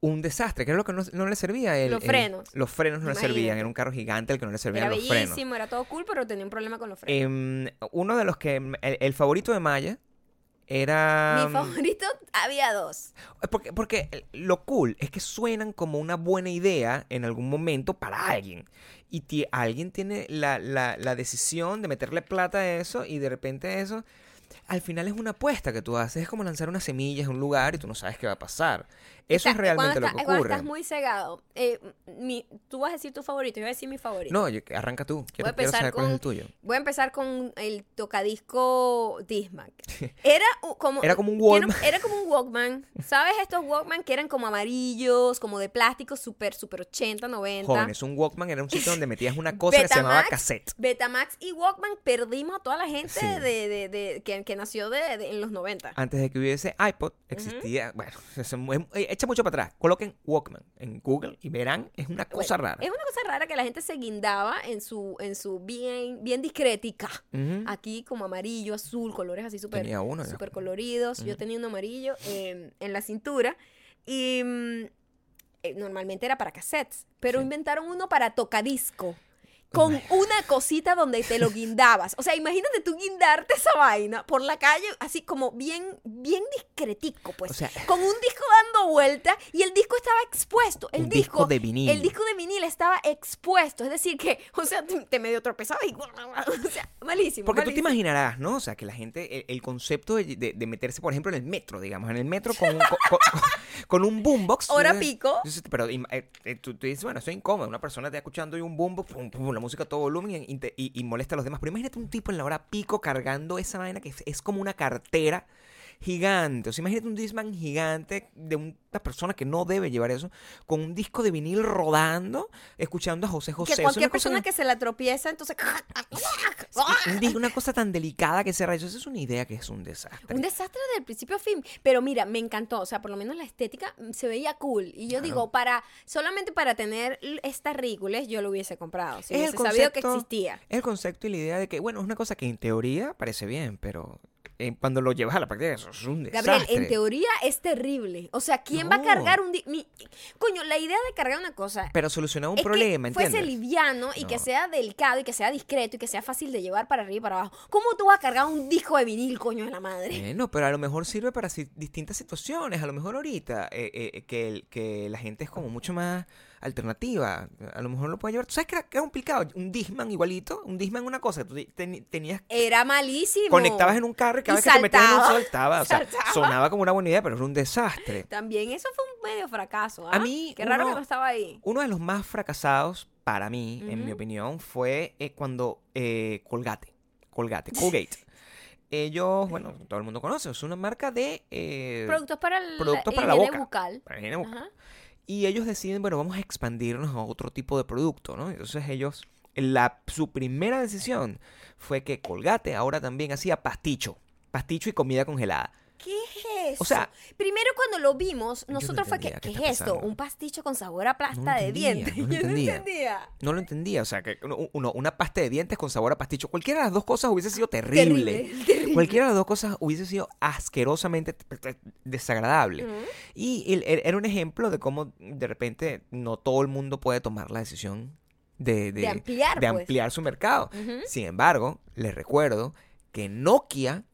un desastre, que era lo que no, no le servía. El, Los el- frenos. los frenos no le servían, era un carro gigante el que no le servían era los frenos. bellísimo, era todo cool, pero tenía un problema con los frenos. Em, uno de los que, el, el favorito de Maya era... Mi favorito había dos. Porque, porque lo cool es que suenan como una buena idea en algún momento para alguien. Y ti- alguien tiene la, la- la decisión de meterle plata a eso y de repente eso, al final es una apuesta que tú haces. Es como lanzar unas semillas en un lugar y tú no sabes qué va a pasar. Eso Está- es realmente cuando lo está- que Cuando ocurre. estás muy cegado, eh, mi- tú vas a decir tu favorito, yo voy a decir mi favorito. No, yo- arranca tú. Quiero, a empezar saber cuál es con- el tuyo. Voy a empezar con el tocadisco Dismac. [LAUGHS] Era como Era como un Walkman. Era como un Walkman. ¿Sabes estos Walkman que eran como amarillos, como de plástico, súper, súper 80, 90? Jóvenes, un Walkman era un sitio donde metías una [LAUGHS] cosa que se llamaba cassette. Betamax y Walkman perdimos a toda la gente Sí. de, de- de- que, que nació de, en los 90. Antes de que hubiese iPod, existía, bueno, se mue- eh, echa mucho para atrás. Coloquen Walkman en Google y verán, es una cosa Bueno, rara. Es una cosa rara que la gente se guindaba en su, en su bien, bien discretica. Ujú. Aquí como amarillo, azul, colores así súper Tenía uno, ya. súper coloridos. Yo tenía un amarillo eh, en la cintura y mm, eh, normalmente era para cassettes, pero Sí. inventaron uno para tocadisco. Con una cosita donde te lo guindabas. O sea, imagínate tú guindarte esa vaina por la calle, así como bien, bien discretico, pues. O sea- con un disco dando vuelta y el disco estaba expuesto. El Un disco de vinil. El disco de vinil estaba expuesto. Es decir, que, [LAUGHS] o sea, te, te medio tropezabas y. [LAUGHS] O sea, malísimo. Porque tú te imaginarás, ¿no? O sea, que la gente, el, el concepto de, de- de meterse, por ejemplo, en el metro, digamos, en el metro con un, con, con- con [LAUGHS] un boombox. Hora pico. Pero eh, eh, tú, tú dices, bueno, es incómodo. Una persona está escuchando y un boombox, pum, pum, la música a todo volumen y, molesta a los demás. Pero imagínate un tipo en la hora pico cargando esa vaina que es como una cartera gigante. O sea, imagínate un Discman gigante de una persona que no debe llevar eso, con un disco de vinil rodando, escuchando a José José. Que cualquier cosa persona que se la tropieza, entonces. [LAUGHS] una cosa tan delicada que se rayó. Esa es una idea que es un desastre. Un desastre del principio a fin. Pero mira, me encantó. O sea, por lo menos la estética se veía cool. Y yo Claro. digo, para solamente para tener estas rígules, yo lo hubiese comprado. Si Es el hubiese sabido que concepto- existía. El concepto y la idea de que, bueno, es una cosa que en teoría parece bien, pero eh, cuando lo llevas a la práctica, eso es un desastre. Gabriel, en teoría es terrible. O sea, ¿quién va a cargar un... mi- Coño, la idea de cargar una cosa... Pero solucionar un es problema, que fuese liviano y que sea delicado y que sea discreto y que sea fácil de llevar para arriba y para abajo. ¿Cómo tú vas a cargar un disco de vinil, coño de la madre? Bueno, pero a lo mejor sirve para si- distintas situaciones. A lo mejor ahorita eh, eh, que, que la gente es como mucho más alternativa. A lo mejor lo puede llevar. ¿Tú sabes que era, que era complicado? Un Disman igualito. Un Disman una cosa. Tú ten- tenías Era malísimo. conectabas en un carro y cada Y vez que te metías en un saltaba. soltaba. O sea, Saltaba. sonaba como una buena idea, pero era un desastre. También eso fue un medio fracaso. A ¿ah? mí, Qué raro que no estaba ahí. Uno de los más fracasados para mí, en mi opinión, fue eh, cuando eh, Colgate. Colgate. [LAUGHS] Colgate. Ellos, bueno, todo el mundo conoce, es una marca de... eh, Productos para el productos para la boca. bucal. para higiene bucal. Ajá. Y ellos deciden, bueno, vamos a expandirnos a otro tipo de producto, ¿no? Entonces ellos, la, su primera decisión fue que Colgate ahora también hacía pasticho. Pasticho y comida congelada. ¿Qué es eso? O sea, primero cuando lo vimos, no nosotros fue que, entendía ¿qué qué es esto? Un pasticho con sabor a pasta No de entendía, dientes. no lo [LAUGHS] Yo no entendía. entendía. No lo entendía, o sea, que uno, una pasta de dientes con sabor a pasticho, cualquiera de las dos cosas hubiese sido terrible. Terrible, [LAUGHS] terrible. Cualquiera de las dos cosas hubiese sido asquerosamente desagradable. Y el- er- era un ejemplo de cómo de repente no todo el mundo puede tomar la decisión de, De ampliar, de pues. ampliar su mercado. Sin embargo, les recuerdo que Nokia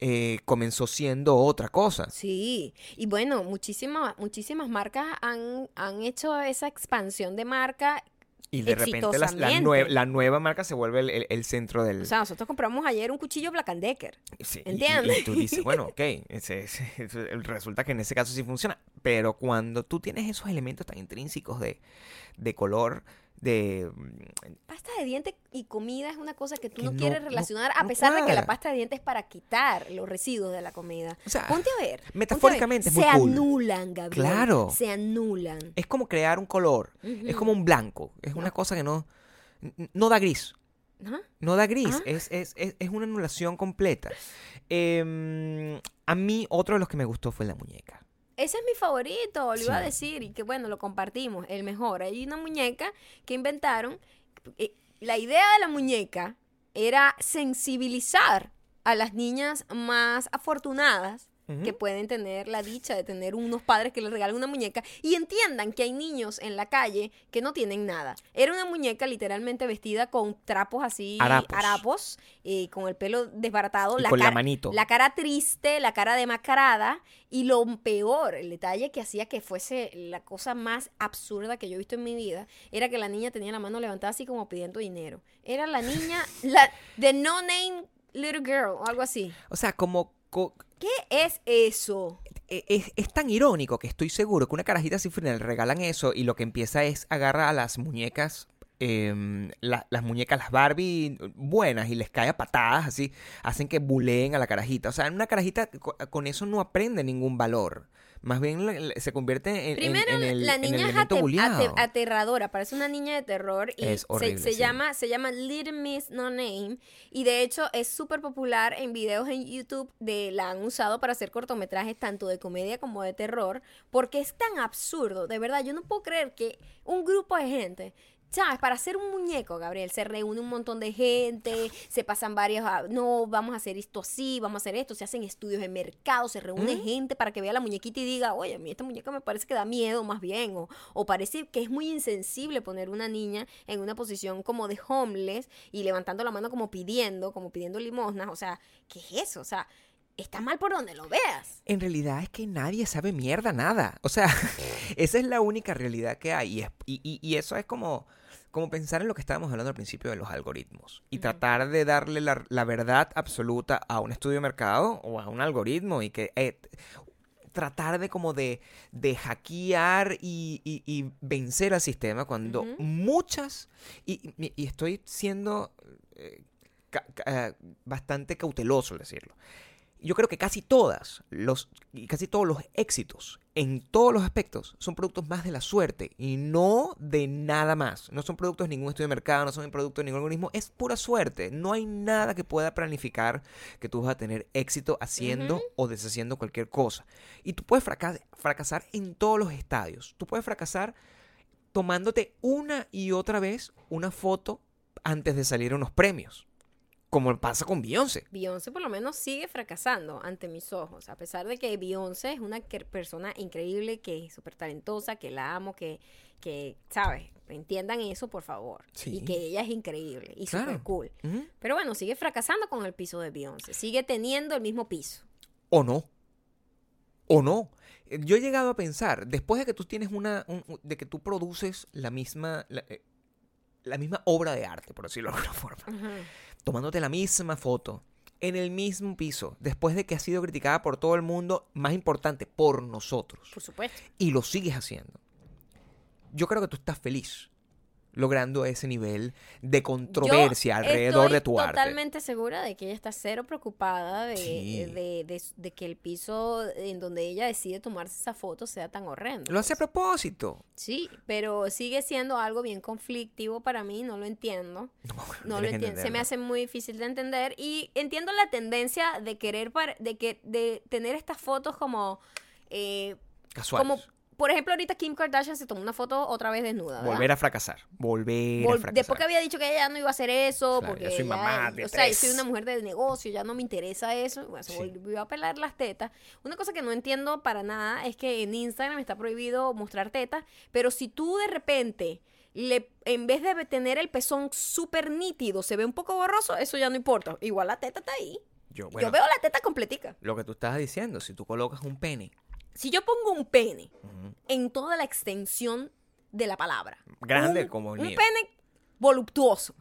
eh, comenzó siendo otra cosa. Sí, y bueno, muchísimas, muchísimas marcas han, han hecho esa expansión de marca. Y de repente la, nueva marca se vuelve el, el- el centro del... O sea, nosotros compramos ayer un cuchillo Black and Decker. Sí, y- ¿entiendes? Y, tú dices, bueno, [LAUGHS] ok, ese- ese- ese- resulta que en ese caso sí funciona. Pero cuando tú tienes esos elementos tan intrínsecos de, de color, de... mm, Pasta de dientes y comida es una cosa que tú Que no, no- quieres no- relacionar, a no pesar de que la pasta de dientes es para quitar los residuos de la comida. O sea, Ponte a ver. ponte a ver. metafóricamente es muy Se cool. anulan, Gabriel. Claro. Se anulan. Es como crear un color. Es como un blanco. Es una cosa que no... No da gris. No da gris. Ah. Es, es, es, es una anulación completa. Em, a mí, otro de los que me gustó fue la muñeca. Ese es mi favorito, lo iba a decir, y que bueno, lo compartimos, el mejor. Hay una muñeca que inventaron. eh, La idea de la muñeca era sensibilizar a las niñas más afortunadas Que pueden tener la dicha de tener unos padres que les regalen una muñeca y entiendan que hay niños en la calle que no tienen nada. Era una muñeca literalmente vestida con trapos así, Harapos. harapos, eh, con el pelo desbaratado, Y con la cara- manito. la cara triste, la cara demacrada y lo peor, el detalle que hacía que fuese la cosa más absurda que yo he visto en mi vida, era que la niña tenía la mano levantada así como pidiendo dinero. Era la niña, [LAUGHS] la de no name little girl o algo así. O sea, como... co- ¿Qué es eso? e- es, es tan irónico que estoy seguro que una carajita cifrina le regalan eso y lo que empieza es agarrar a las muñecas, la- las muñecas, las Barbie buenas y les cae a patadas así, hacen que buleen a la carajita. O sea, una carajita co- con eso no aprende ningún valor. Más bien se convierte en, Primero, en el, la en el niña es aterradora, parece una niña de terror y Es se- horrible, se, sí. llama se llama Little Miss No Name y de hecho es súper popular en videos en YouTube de la han usado para hacer cortometrajes tanto de comedia como de terror porque es tan absurdo, de verdad, yo no puedo creer que un grupo de gente ¿Sabes? Para hacer un muñeco, Gabriel, se reúne un montón de gente, se pasan varios, ah, no, vamos a hacer esto así, vamos a hacer esto, se hacen estudios en mercado, se reúne ¿Mm? gente para que vea la muñequita y diga, oye, a mí esta muñeca me parece que da miedo más bien, o, o parece que es muy insensible poner una niña en una posición como de homeless y levantando la mano como pidiendo, como pidiendo limosnas, o sea, ¿qué es eso? O sea, está mal por donde lo veas. En realidad es que nadie sabe mierda nada. O sea, [LAUGHS] esa es la única realidad que hay. Y, es- y- y- y eso es como, como pensar en lo que estábamos hablando al principio de los algoritmos. Y tratar de darle la, la verdad absoluta a un estudio de mercado o a un algoritmo. Y que eh, tratar de como de, de hackear y, y- y vencer al sistema cuando muchas... Y, estoy siendo eh, ca- ca- eh, bastante cauteloso al decirlo yo creo que casi todas los y casi todos los éxitos en todos los aspectos son productos más de la suerte y no de nada más. No son productos de ningún estudio de mercado, no son productos de ningún organismo, es pura suerte. No hay nada que pueda planificar que tú vas a tener éxito haciendo o deshaciendo cualquier cosa. Y tú puedes fraca- fracasar en todos los estadios. Tú puedes fracasar tomándote una y otra vez una foto antes de salir a unos premios. Como pasa con Beyoncé. Beyoncé por lo menos sigue fracasando ante mis ojos, a pesar de que Beyoncé es una persona increíble, que es súper talentosa, que la amo, que, que, ¿sabes? Entiendan eso, por favor. Sí. Y que ella es increíble y Claro. súper cool. Pero bueno, sigue fracasando con el piso de Beyoncé. Sigue teniendo el mismo piso. O no. O no. Eh, Yo he llegado a pensar, después de que tú tienes una, un- un- de que tú produces la misma, la, eh, la misma obra de arte, por decirlo de alguna forma, tomándote la misma foto, en el mismo piso, después de que ha sido criticada por todo el mundo, más importante, por nosotros, Por supuesto. y lo sigues haciendo. Yo creo que tú estás feliz logrando ese nivel de controversia Yo alrededor estoy de tu arte. totalmente segura de que ella está cero preocupada de, Sí. de, de- de que el piso en donde ella decide tomarse esa foto sea tan horrendo. Lo hace a propósito. Sí, pero sigue siendo algo bien conflictivo para mí, no lo entiendo. [LAUGHS] No lo tienes que entiendo, se me hace muy difícil de entender y entiendo la tendencia de querer de que de tener estas fotos como eh, Casuales. como por ejemplo ahorita Kim Kardashian se tomó una foto otra vez desnuda, ¿verdad? Volver a fracasar. Volver a fracasar. Después que había dicho que ella ya no iba a hacer eso, Claro, porque yo soy mamá de o sea, yo soy una mujer de negocio, ya no me interesa eso, bueno, se Sí. volvió a pelar las tetas. Una cosa que no entiendo para nada es que en Instagram está prohibido mostrar tetas, pero si tú de repente le, en vez de tener el pezón súper nítido, se ve un poco borroso, eso ya no importa. Igual la teta está ahí. Yo, bueno, Yo veo la teta completica. lo que tú estabas diciendo, si tú colocas un pene Si yo pongo un pene en toda la extensión de la palabra, grande un, como el un mío, pene voluptuoso.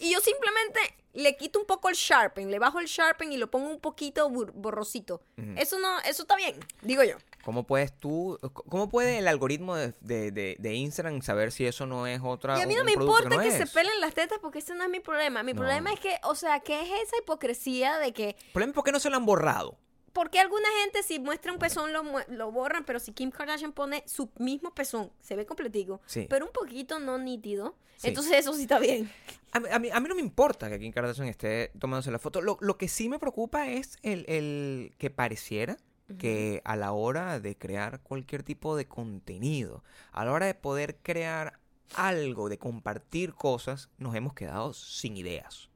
y yo simplemente le quito un poco el sharpen, le bajo el sharpen y lo pongo un poquito borrosito. Eso no, eso está bien, digo yo. ¿cómo puedes tú, cómo puede el algoritmo de, de- de- de Instagram saber si eso no es otra Y a mí no me importa no que, se pelen las tetas porque ese no es mi problema. Mi No. problema es que, o sea, ¿qué es esa hipocresía de que, El problema es por qué no se lo han borrado. ¿Por qué alguna gente si muestra un pezón lo, lo borran, pero si Kim Kardashian pone su mismo pezón, se ve completico, Sí. pero un poquito no nítido, Sí. entonces eso sí está bien. A, mí- a mí, a mí no me importa que Kim Kardashian esté tomándose la foto. Lo, lo que sí me preocupa es el, el que pareciera que a la hora de crear cualquier tipo de contenido, a la hora de poder crear algo, de compartir cosas, nos hemos quedado sin ideas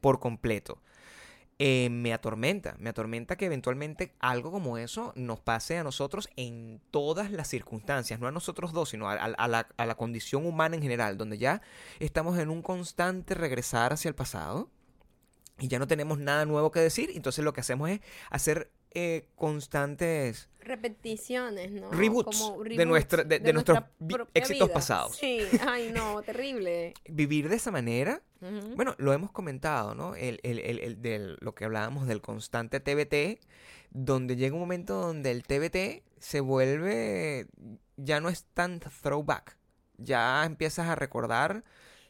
por completo. Eh, me atormenta, me atormenta que eventualmente algo como eso nos pase a nosotros en todas las circunstancias, no a nosotros dos, sino a, a- la, a la condición humana en general, donde ya estamos en un constante regresar hacia el pasado y ya no tenemos nada nuevo que decir, entonces lo que hacemos es hacer eh, constantes repeticiones, ¿no? Reboots Como de nuestra- de- de nuestros nuestra éxitos vida. pasados. Sí, ay no, [LAUGHS] terrible. vivir de esa manera. Bueno, lo hemos comentado, ¿no? El, el, el, el del- lo que hablábamos del constante TBT, donde llega un momento donde el TBT se vuelve, ya no es tan throwback, ya empiezas a recordar,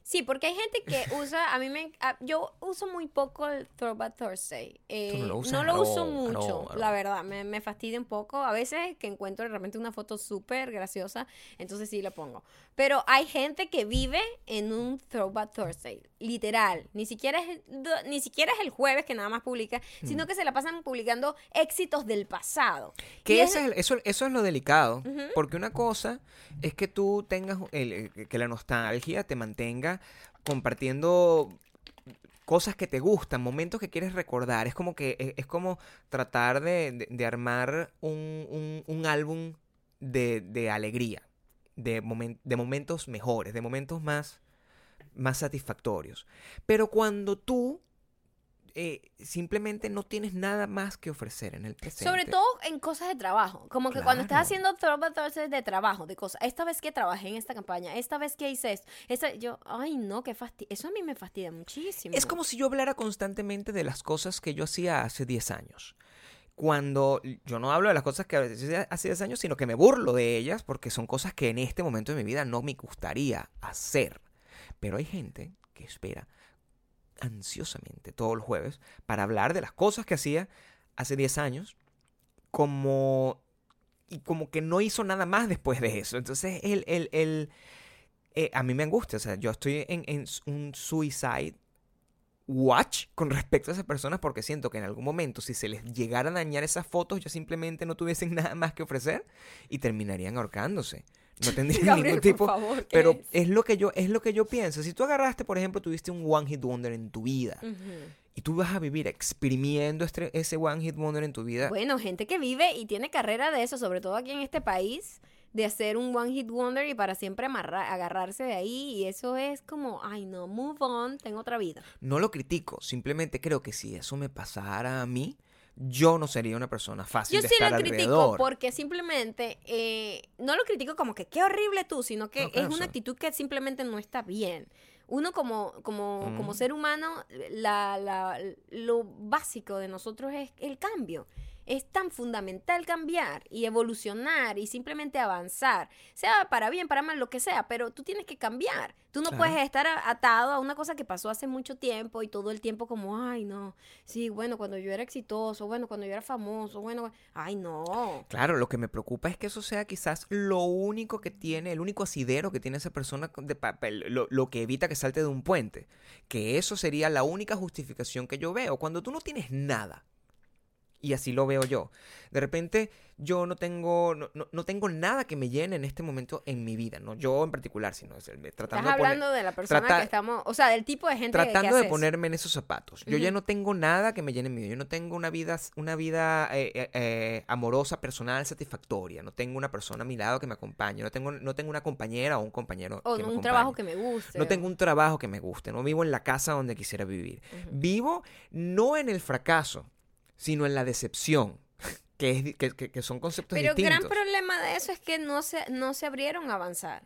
Sí, porque hay gente que [LAUGHS] usa, a mí me, a- yo uso muy poco el Throwback Thursday. Eh, lo usas no lo uso mucho, la verdad, me, me fastidia un poco. A veces que encuentro de repente una foto súper graciosa, entonces sí la pongo. Pero hay gente que vive en un Throwback Thursday, literal. Ni siquiera es, el- ni siquiera es el jueves que nada más publica, sino que se la pasan publicando éxitos del pasado. Que es- es el- eso, eso es lo delicado, porque una cosa es que tú tengas, el- el- que la nostalgia te mantenga compartiendo cosas que te gustan, momentos que quieres recordar. Es como que es, es como tratar de, de- de armar un, un- un álbum de, de alegría, de, momen- de momentos mejores, de momentos más, más satisfactorios. Pero cuando tú eh, simplemente no tienes nada más que ofrecer en el presente. Sobre todo en cosas de trabajo. Como que cuando estás haciendo Thursday de trabajo, de cosas. Esta vez que trabajé en esta campaña, esta vez que hice esto. Esta, yo, ay, no, qué fastidio. Eso a mí me fastidia muchísimo. Es como si yo hablara constantemente de las cosas que yo hacía hace 10 años. Cuando yo no hablo de las cosas que hacía hace 10 años, sino que me burlo de ellas porque son cosas que en este momento de mi vida no me gustaría hacer. Pero hay gente que espera ansiosamente todos los jueves para hablar de las cosas que hacía hace 10 años como y como que no hizo nada más después de eso. Entonces, el, el, el, eh, a mí me angustia. O sea, yo estoy en, en un suicide watch con respecto a esas personas porque siento que en algún momento, si se les llegara a dañar esas fotos, ya simplemente no tuviesen [LAUGHS] nada más que ofrecer y terminarían ahorcándose. No [LAUGHS] tendría Gabriel, ningún por tipo. favor, ¿qué Pero es? es lo que yo es lo que yo pienso. Si tú agarraste, por ejemplo, tuviste un one hit wonder en tu vida y tú vas a vivir exprimiendo este- ese one hit wonder en tu vida, Bueno, gente que vive y tiene carrera de eso, sobre todo aquí en este país, de hacer un one hit wonder y para siempre amarrar, agarrarse de ahí. Y eso es como, ay no, move on, tengo otra vida. no lo critico. Simplemente creo que si eso me pasara a mí, yo no sería una persona fácil Yo de sí estar lo critico alrededor. porque simplemente eh, no lo critico como que qué horrible tú, sino que No, claro, es una sí. actitud que simplemente no está bien. Uno como, como, como Mm. ser humano, la, la- lo básico de nosotros es el cambio. Es tan fundamental cambiar y evolucionar y simplemente avanzar, sea para bien, para mal, lo que sea, pero tú tienes que cambiar. Tú no Claro. puedes estar atado a una cosa que pasó hace mucho tiempo y todo el tiempo como, ay, no, sí, bueno, cuando yo era exitoso, bueno, cuando yo era famoso, bueno, ay, no. Claro, lo que me preocupa es que eso sea quizás lo único que tiene, el único asidero que tiene esa persona de papel, lo, lo que evita que salte de un puente. Que eso sería la única justificación que yo veo. Cuando tú no tienes nada, y así lo veo yo, de repente yo no tengo, no, no- no tengo nada que me llene en este momento en mi vida, no yo en particular, sino el- Estás tratando de poner- hablando de la persona trata- que estamos, o sea, del tipo de gente que- que tratando de ponerme en esos zapatos. Yo ya Ujú. no tengo nada que me llene mi vida. Yo no tengo una vida, una vida eh, eh, eh, amorosa, personal, satisfactoria. No tengo una persona a mi lado que me acompañe. No tengo, no tengo una compañera o un compañero O que me un trabajo acompañe. que me guste. No tengo un trabajo que me guste. No vivo en la casa donde quisiera vivir. Ujú. Vivo no en el fracaso, sino en la decepción. [LAUGHS] Que, es, que, que- que son conceptos Pero el gran distintos. problema de eso es que no se, no se abrieron a avanzar,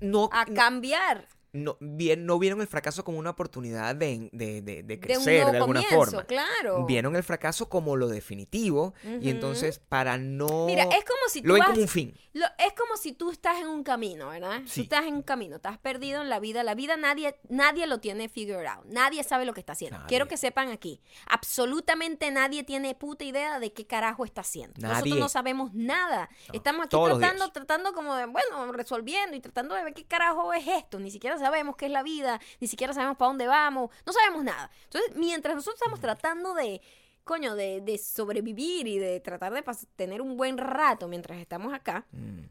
no, a cambiar. No, bien- no vieron el fracaso como una oportunidad de, de- de- crecer de alguna comienzo, forma. claro. Vieron el fracaso como lo definitivo y entonces para no... Mira, es como si tú lo ven como un fin. Lo- es como si tú estás en un camino, ¿verdad? Sí. Tú estás en un camino, estás perdido en la vida. La vida nadie, nadie lo tiene figured out. Nadie sabe lo que está haciendo. Nadie. Quiero que sepan aquí. Absolutamente nadie tiene puta idea de qué carajo está haciendo. Nosotros no sabemos nada. No, Estamos aquí todos tratando, tratando como de, bueno, resolviendo y tratando de ver qué carajo es esto. Ni siquiera sabemos qué es la vida, ni siquiera sabemos para dónde vamos. No sabemos nada. Entonces, mientras nosotros estamos tratando de coño, de, de sobrevivir y de tratar de tener un buen rato mientras estamos acá, Mm,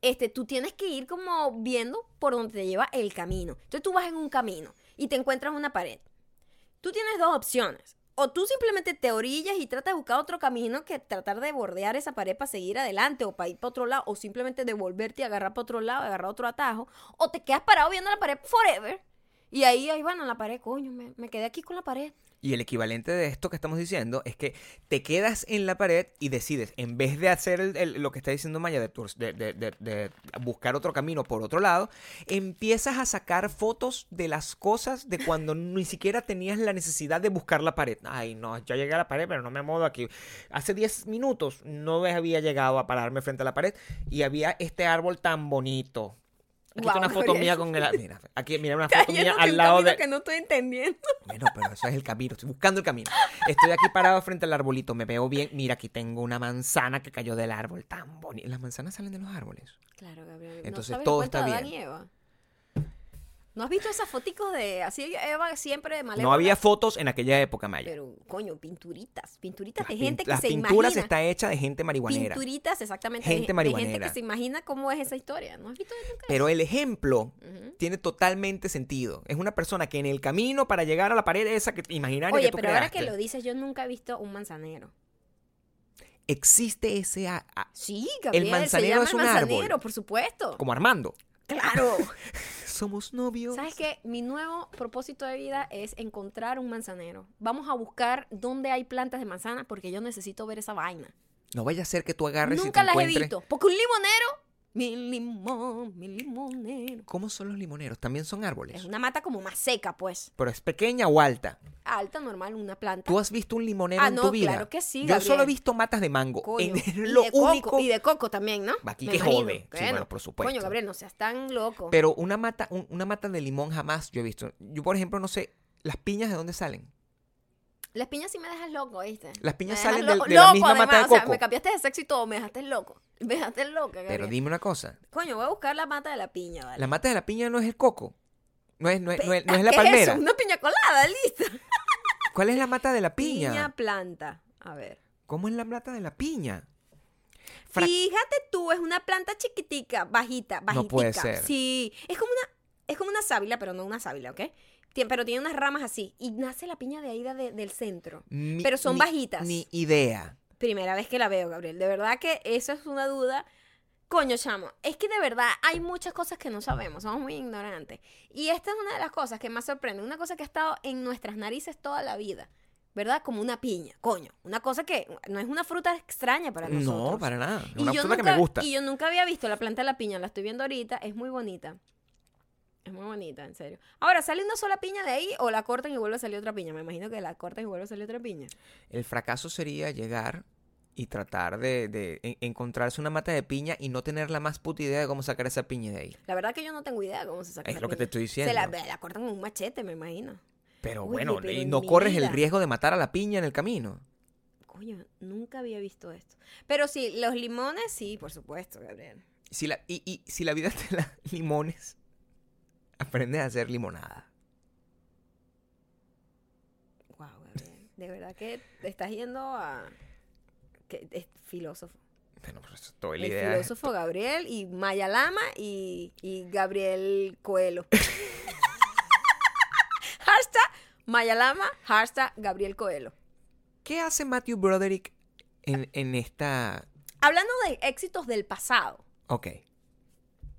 este, tú tienes que ir como viendo por dónde te lleva el camino. Entonces tú vas en un camino y te encuentras una pared. Tú tienes dos opciones. O tú simplemente te orillas y tratas de buscar otro camino que tratar de bordear esa pared para seguir adelante o para ir para otro lado o simplemente devolverte y agarrar para otro lado, agarrar otro atajo. O te quedas parado viendo la pared forever. Y ahí, ahí, bueno, la pared, coño, me, me quedé aquí con la pared. Y el equivalente de esto que estamos diciendo es que te quedas en la pared y decides, en vez de hacer lo que está diciendo Maya, de, de- buscar otro camino por otro lado, empiezas a sacar fotos de las cosas de cuando ni siquiera tenías la necesidad de buscar la pared. Ay, no, yo llegué a la pared, pero no me modo aquí. Hace 10 minutos no había llegado a pararme frente a la pared y había este árbol tan bonito. Aquí está una foto [LAUGHS] mía con el... Mira, aquí, mira una [LAUGHS] foto mía al lado de... que no estoy entendiendo. Bueno, pero eso es el camino, estoy buscando el camino. Estoy aquí parado frente al arbolito, me veo bien. Mira, aquí tengo una manzana que cayó del árbol, tan bonita. Las manzanas salen de los árboles. Claro, Gabriel. Entonces, ¿No sabes todo está bien. ¿No has visto esas foticos de así Eva siempre de malévola? No había fotos en aquella época, Maya. Pero, coño, pinturitas. Pinturitas Las, de pin- gente que las se pinturas imagina. está hecha de gente marihuanera. Pinturitas, exactamente. Gente de, de marihuanera. gente que se imagina cómo es esa historia. ¿No has visto nunca Pero el ejemplo tiene totalmente sentido. Es una persona que en el camino para llegar a la pared esa que imaginaria Oye, que tú pero ahora que lo dices, yo nunca he visto un manzanero. existe ese a- a- Sí, Gabriel, manzanero se llama es un el árbol. manzanero, por supuesto. como Armando. Claro. [LAUGHS] Somos novios. ¿Sabes qué? Mi nuevo propósito de vida es encontrar un manzanero. Vamos a buscar dónde hay plantas de manzana porque yo necesito ver esa vaina. No vaya a ser que tú agarres y Nunca te las he visto. Porque un limonero, mi limón, mi limonero. ¿Cómo son los limoneros? También son árboles. Es una mata como más seca, pues. Pero es pequeña o alta. Alta, normal, una planta. ¿Tú has visto un limonero Ah, en no, tu vida? claro que sí, Yo solo he visto matas de mango. Coño, Es y lo de coco, único. y de coco también, ¿no? Aquí Me que imagino. jode. Sí, bueno, por supuesto. Coño, Gabriel, no seas tan loco. Pero una mata, un- una mata de limón jamás yo he visto. Yo, por ejemplo, no sé, las piñas de dónde salen. Las piñas sí me dejas loco, ¿viste? Las piñas Me salen del- de la loco, misma mata de además, O sea, coco. me cambiaste de sexo y todo, me dejaste loco. [LAUGHS] Me dejaste loca, Pero dime una cosa. Coño, voy a buscar la mata de la piña, ¿vale? La mata de la piña no es el coco. No es, no es, no es- no es la ¿Qué palmera. eso? Una piña colada, lista. [LAUGHS] ¿Cuál es la mata de la piña? Piña planta. A ver. ¿Cómo es la mata de la piña? Fra- Fíjate tú, es una planta chiquitica, bajita, bajitica. No puede ser. Sí, es como una, es como una sábila, pero no una sábila, ¿ok? Tien- pero tiene unas ramas así. Y nace la piña de ahí de- del centro. Ni- Pero son ni- bajitas. Ni idea. Primera vez que la veo, Gabriel. De verdad que eso es una duda. Coño, chamo, es que de verdad hay muchas cosas que no sabemos, somos muy ignorantes. Y esta es una de las cosas que más sorprende, una cosa que ha estado en nuestras narices toda la vida, ¿verdad? Como una piña, coño. Una cosa que no es una fruta extraña para nosotros. No, para nada. Es una yo fruta que nunca- me gusta. Y yo nunca había visto la planta de la piña, la estoy viendo ahorita, es muy bonita. Es muy bonita, en serio. Ahora, ¿sale una sola piña de ahí o la cortan y vuelve a salir otra piña? Me imagino que la cortan y vuelve a salir otra piña. El fracaso sería llegar y tratar de, de en- encontrarse una mata de piña y no tener la más puta idea de cómo sacar esa piña de ahí. La verdad que yo no tengo idea cómo se saca Es esa lo que te piña. estoy Se diciendo. la, la cortan con un machete, me imagino. Pero Oye, bueno, pero y en no mi corres el vida. riesgo de matar a la piña en el camino. Coño, nunca había visto esto. Pero sí, los limones, sí, por supuesto, Gabriel. Si la, y, y si la vida [LAUGHS] te da limones, aprendes a hacer limonada. Wow, Gabriel. De verdad que te estás yendo a... Que es filósofo. Bueno, pues toda la El idea es- filósofo Gabriel y Maya Lama y, y Gabriel Coelho. [LAUGHS] hashtag Maya Lama, hashtag Gabriel Coelho. ¿Qué hace Matthew Broderick en, en esta... Hablando de éxitos del pasado, Ok.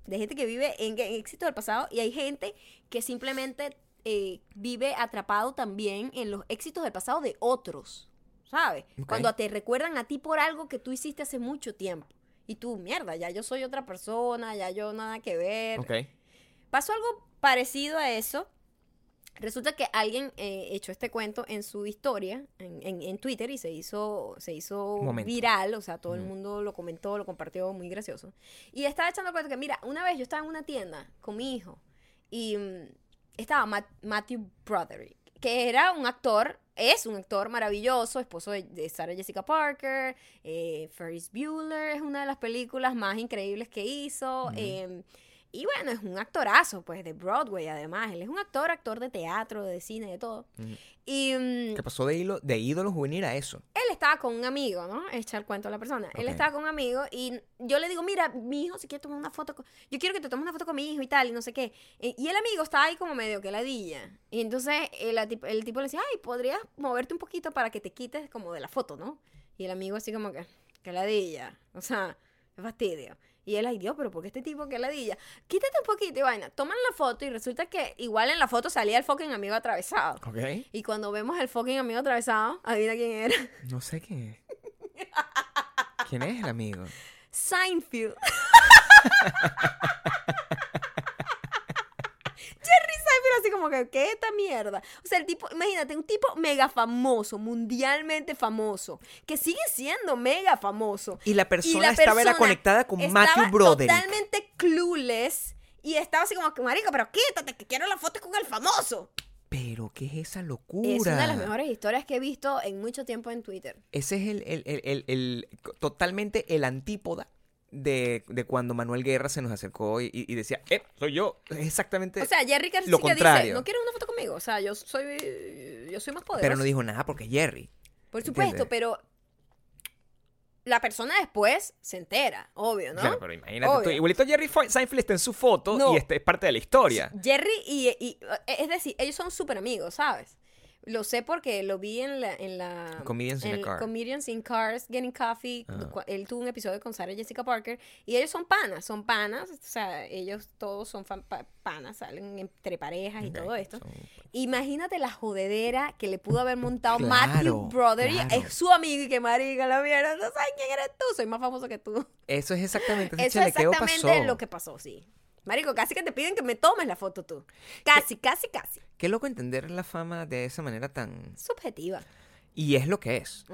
De gente que vive en, en éxitos del pasado y hay gente que simplemente eh, vive atrapado también en los éxitos del pasado de otros, ¿sabes? Cuando te recuerdan a ti por algo que tú hiciste hace mucho tiempo. Y tú, mierda, ya yo soy otra persona, ya yo nada que ver. Pasó algo parecido a eso. Resulta que alguien eh, echó este cuento en su historia, en, en- en Twitter, y se hizo, se hizo Momento. viral. O sea, todo el mundo lo comentó, lo compartió, muy gracioso. Y estaba echando el cuento que, mira, una vez yo estaba en una tienda con mi hijo y mm, estaba Ma- Matthew Broderick, que era un actor, es un actor maravilloso, esposo de, de Sarah Jessica Parker, eh, Ferris Bueller, es una de las películas más increíbles que hizo. Eh, y bueno, es un actorazo, pues, de Broadway, además. Él es un actor, actor de teatro, de cine, de todo. Ujú. Y mm, ¿Qué pasó de, hilo, de ídolo juvenil a eso? él estaba con un amigo, ¿no? Echa el cuento a la persona. Él Ok. estaba con un amigo y yo le digo, mira, mi hijo se quiere tomar una foto. con- Yo quiero que te tomes una foto con mi hijo y tal, y no sé qué. Y el amigo estaba ahí como medio que ladilla. Y entonces el, el tipo le decía, ay, podrías moverte un poquito para que te quites como de la foto, ¿no? Y el amigo así como que, que ladilla. O sea, qué fastidio. Y él, ay Dios, pero ¿por qué este tipo que ladilla? Quítate un poquito y vaina. Toman la foto y resulta que igual en la foto salía el fucking amigo atravesado. Ok. Y cuando vemos el fucking amigo atravesado, adivina quién era. [LAUGHS] No sé quién es. ¿Quién es el amigo? Seinfeld. [LAUGHS] Jerry Seinfeld así como que, ¿qué es esta mierda? O sea, el tipo, imagínate, un tipo mega famoso, mundialmente famoso, que sigue siendo mega famoso. Y la Y persona la estaba persona conectada con estaba Matthew Broderick. totalmente clueless y estaba así como que, marico, pero quítate, que quiero la foto con el famoso. Pero, ¿qué es esa locura? Es una de las mejores historias que he visto en mucho tiempo en Twitter. Ese es el- el- el- el- totalmente el antípoda de, de cuando Manuel Guerra se nos acercó y, y decía, eh, soy yo. Es exactamente. O sea, Jerry García dice, no quieres una foto conmigo. O sea, yo soy, yo soy más poderoso. pero no dijo nada porque es Jerry. Por supuesto, ¿entiendes? pero la persona después se entera, obvio, ¿no? Claro, pero imagínate tú. Obvio. Igualito Jerry Seinfeld está en su foto No. y este es parte de la historia. Jerry y, y- es decir, ellos son súper amigos, ¿sabes? Lo sé porque lo vi en la... En la Comedians in a en Car. Comedians in Cars, Getting Coffee. Cu- Él tuvo un episodio con Sarah Jessica Parker. Y ellos son panas, son panas. O sea, ellos todos son fan- pa- panas, salen entre parejas y todo esto. son- Imagínate la jodedera que le pudo haber montado Claro, Matthew Broderick. claro. Es su amigo y que marica, la mierda. No sabes quién eres tú. Soy más famoso que tú. Eso es exactamente Eso es exactamente pasó. lo que pasó, sí. Marico, casi que te piden que me tomes la foto tú. Casi, casi, casi. Qué loco entender la fama de esa manera tan... Subjetiva. Y es lo que es.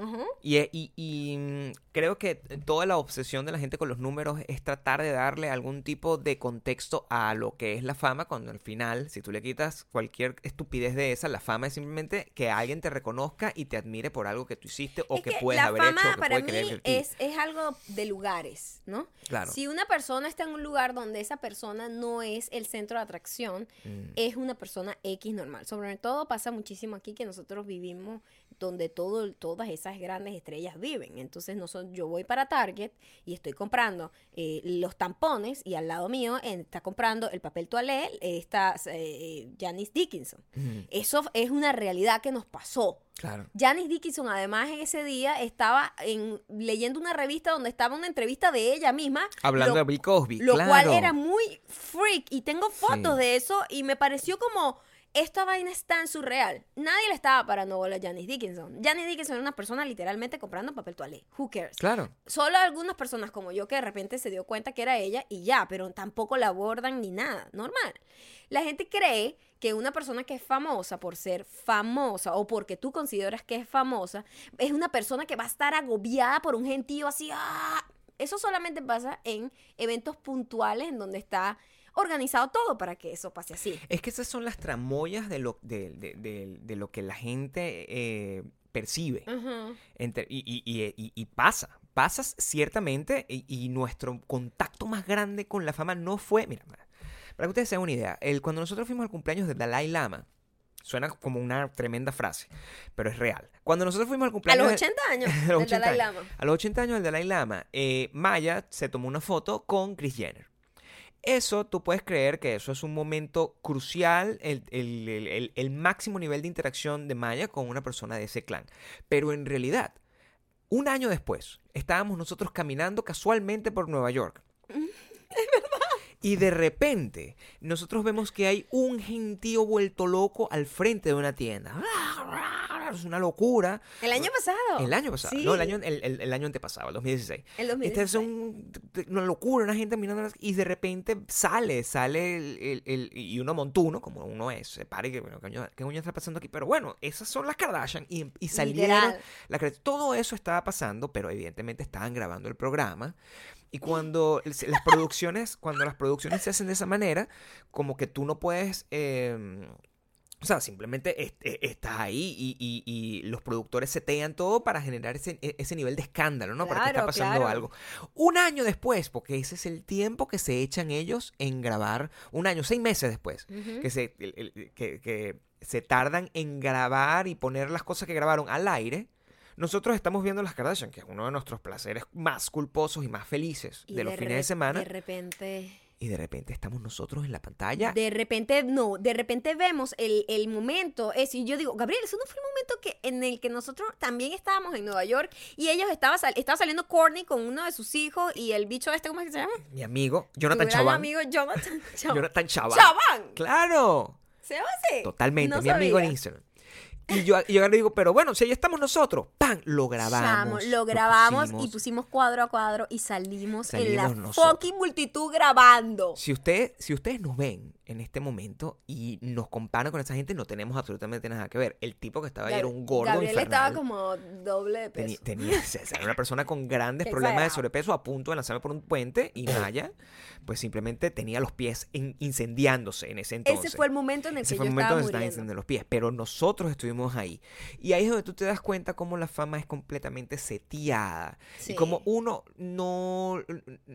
Y, y- y, mm, creo que toda la obsesión de la gente con los números es tratar de darle algún tipo de contexto a lo que es la fama, cuando al final, si tú le quitas cualquier estupidez de esa, la fama es simplemente que alguien te reconozca y te admire por algo que tú hiciste o Es que, que puedes la haber fama hecho o que para puede mí es, es algo de lugares, ¿no? Claro. Si una persona está en un lugar donde esa persona no es el centro de atracción, Mm, es una persona X normal. Sobre todo pasa muchísimo aquí que nosotros vivimos donde todo, todas esas grandes estrellas viven. Entonces no son, yo voy para Target y estoy comprando eh, los tampones y al lado mío eh, está comprando el papel toalé, está eh, Janice Dickinson. Eso es una realidad que nos pasó. Claro. Janice Dickinson, además, en ese día estaba en, leyendo una revista donde estaba una entrevista de ella misma. Hablando lo- de Bill Cosby. lo claro. cual era muy freak y tengo fotos Sí. de eso y me pareció como esta vaina es tan surreal. Nadie le estaba parando bola a Janice Dickinson. Janice Dickinson era una persona literalmente comprando papel toalé. Who cares? Claro. Solo algunas personas como yo que de repente se dio cuenta que era ella y ya, pero tampoco la abordan ni nada. Normal. La gente cree que una persona que es famosa por ser famosa o porque tú consideras que es famosa es una persona que va a estar agobiada por un gentío así. ¡ah! Eso solamente pasa en eventos puntuales en donde está organizado todo para que eso pase así. Es que esas son las tramoyas de lo, de, de- de- de lo que la gente eh, percibe. Entre- y, y- y- y- y pasa, pasa ciertamente. Y, nuestro contacto más grande con la fama no fue. Mira, para que ustedes se den una idea, el, cuando nosotros fuimos al cumpleaños del Dalai Lama, suena como una tremenda frase, pero es real. Cuando nosotros fuimos al A cumpleaños. los del- 80 años a los del 80 [LAUGHS] Dalai. Lama. A los 80 años del Dalai Lama, eh, Maya se tomó una foto con Kris Jenner. Eso, tú puedes creer que eso es un momento crucial, el, el- el- máximo nivel de interacción de Maya con una persona de ese clan. Pero en realidad, un año después, estábamos nosotros caminando casualmente por Nueva York. [LAUGHS] Y de repente, nosotros vemos que hay un gentío vuelto loco al frente de una tienda. Es una locura. El año pasado. El año pasado. Sí. No, el año, el, el- el año antepasado, el 2016. El Este es 2016. un- una locura, una gente mirando las- y de repente sale, sale el, y uno montuno, como uno es, se pare que, bueno, ¿qué coño, qué coño está pasando aquí? Pero bueno, esas son las Kardashian y, y salieron. Literal. la todo eso estaba pasando, pero evidentemente estaban grabando el programa. Y cuando las producciones, cuando las producciones se hacen de esa manera, como que tú no puedes. eh, o sea, simplemente est- eh, estás ahí y, y- y los productores setean todo para generar ese, e- ese nivel de escándalo, ¿no? para que está pasando claro. algo. Un año después, porque ese es el tiempo que se echan ellos en grabar, un año, seis meses después, que, se, el- el- que, que se tardan en grabar y poner las cosas que grabaron al aire. Nosotros estamos viendo las Kardashian, que es uno de nuestros placeres más culposos y más felices Y de los fines de semana. De repente. y de repente estamos nosotros en la pantalla. De repente, no, de repente vemos el, el momento, es, y yo digo, Gabriel, eso no fue el momento que, en el que nosotros también estábamos en Nueva York y ellos estaban sal- estaba saliendo Courtney con uno de sus hijos y el bicho este, ¿cómo es que se llama? Mi amigo, Jonathan Chabán. amigo Jonathan Chabán. [LAUGHS] Jonathan Chabán. Chabán. Claro. ¿Se así? Totalmente, No mi amigo en. Instagram. Y yo, y yo le digo, pero bueno, si ahí estamos nosotros, ¡pam! Lo grabamos. Chamo, lo grabamos y pusimos. pusimos cuadro a cuadro y salimos, en la nosotros. fucking multitud grabando. Si, usted, si ustedes nos ven en este momento y nos comparan con esa gente, no tenemos absolutamente nada que ver. El tipo que estaba ahí era un gordo Gabriel infernal. estaba como doble de peso. Tenía, era una persona con grandes [LAUGHS] problemas de sobrepeso a punto de lanzarme por un puente y [LAUGHS] Maya, pues simplemente tenía los pies in- incendiándose en ese entonces. Ese fue el momento en el Ese que fue yo el momento estaba donde encendiendo los pies, pero nosotros estuvimos ahí. Y ahí es donde tú te das cuenta cómo la fama es completamente seteada. Sí. Y como uno no,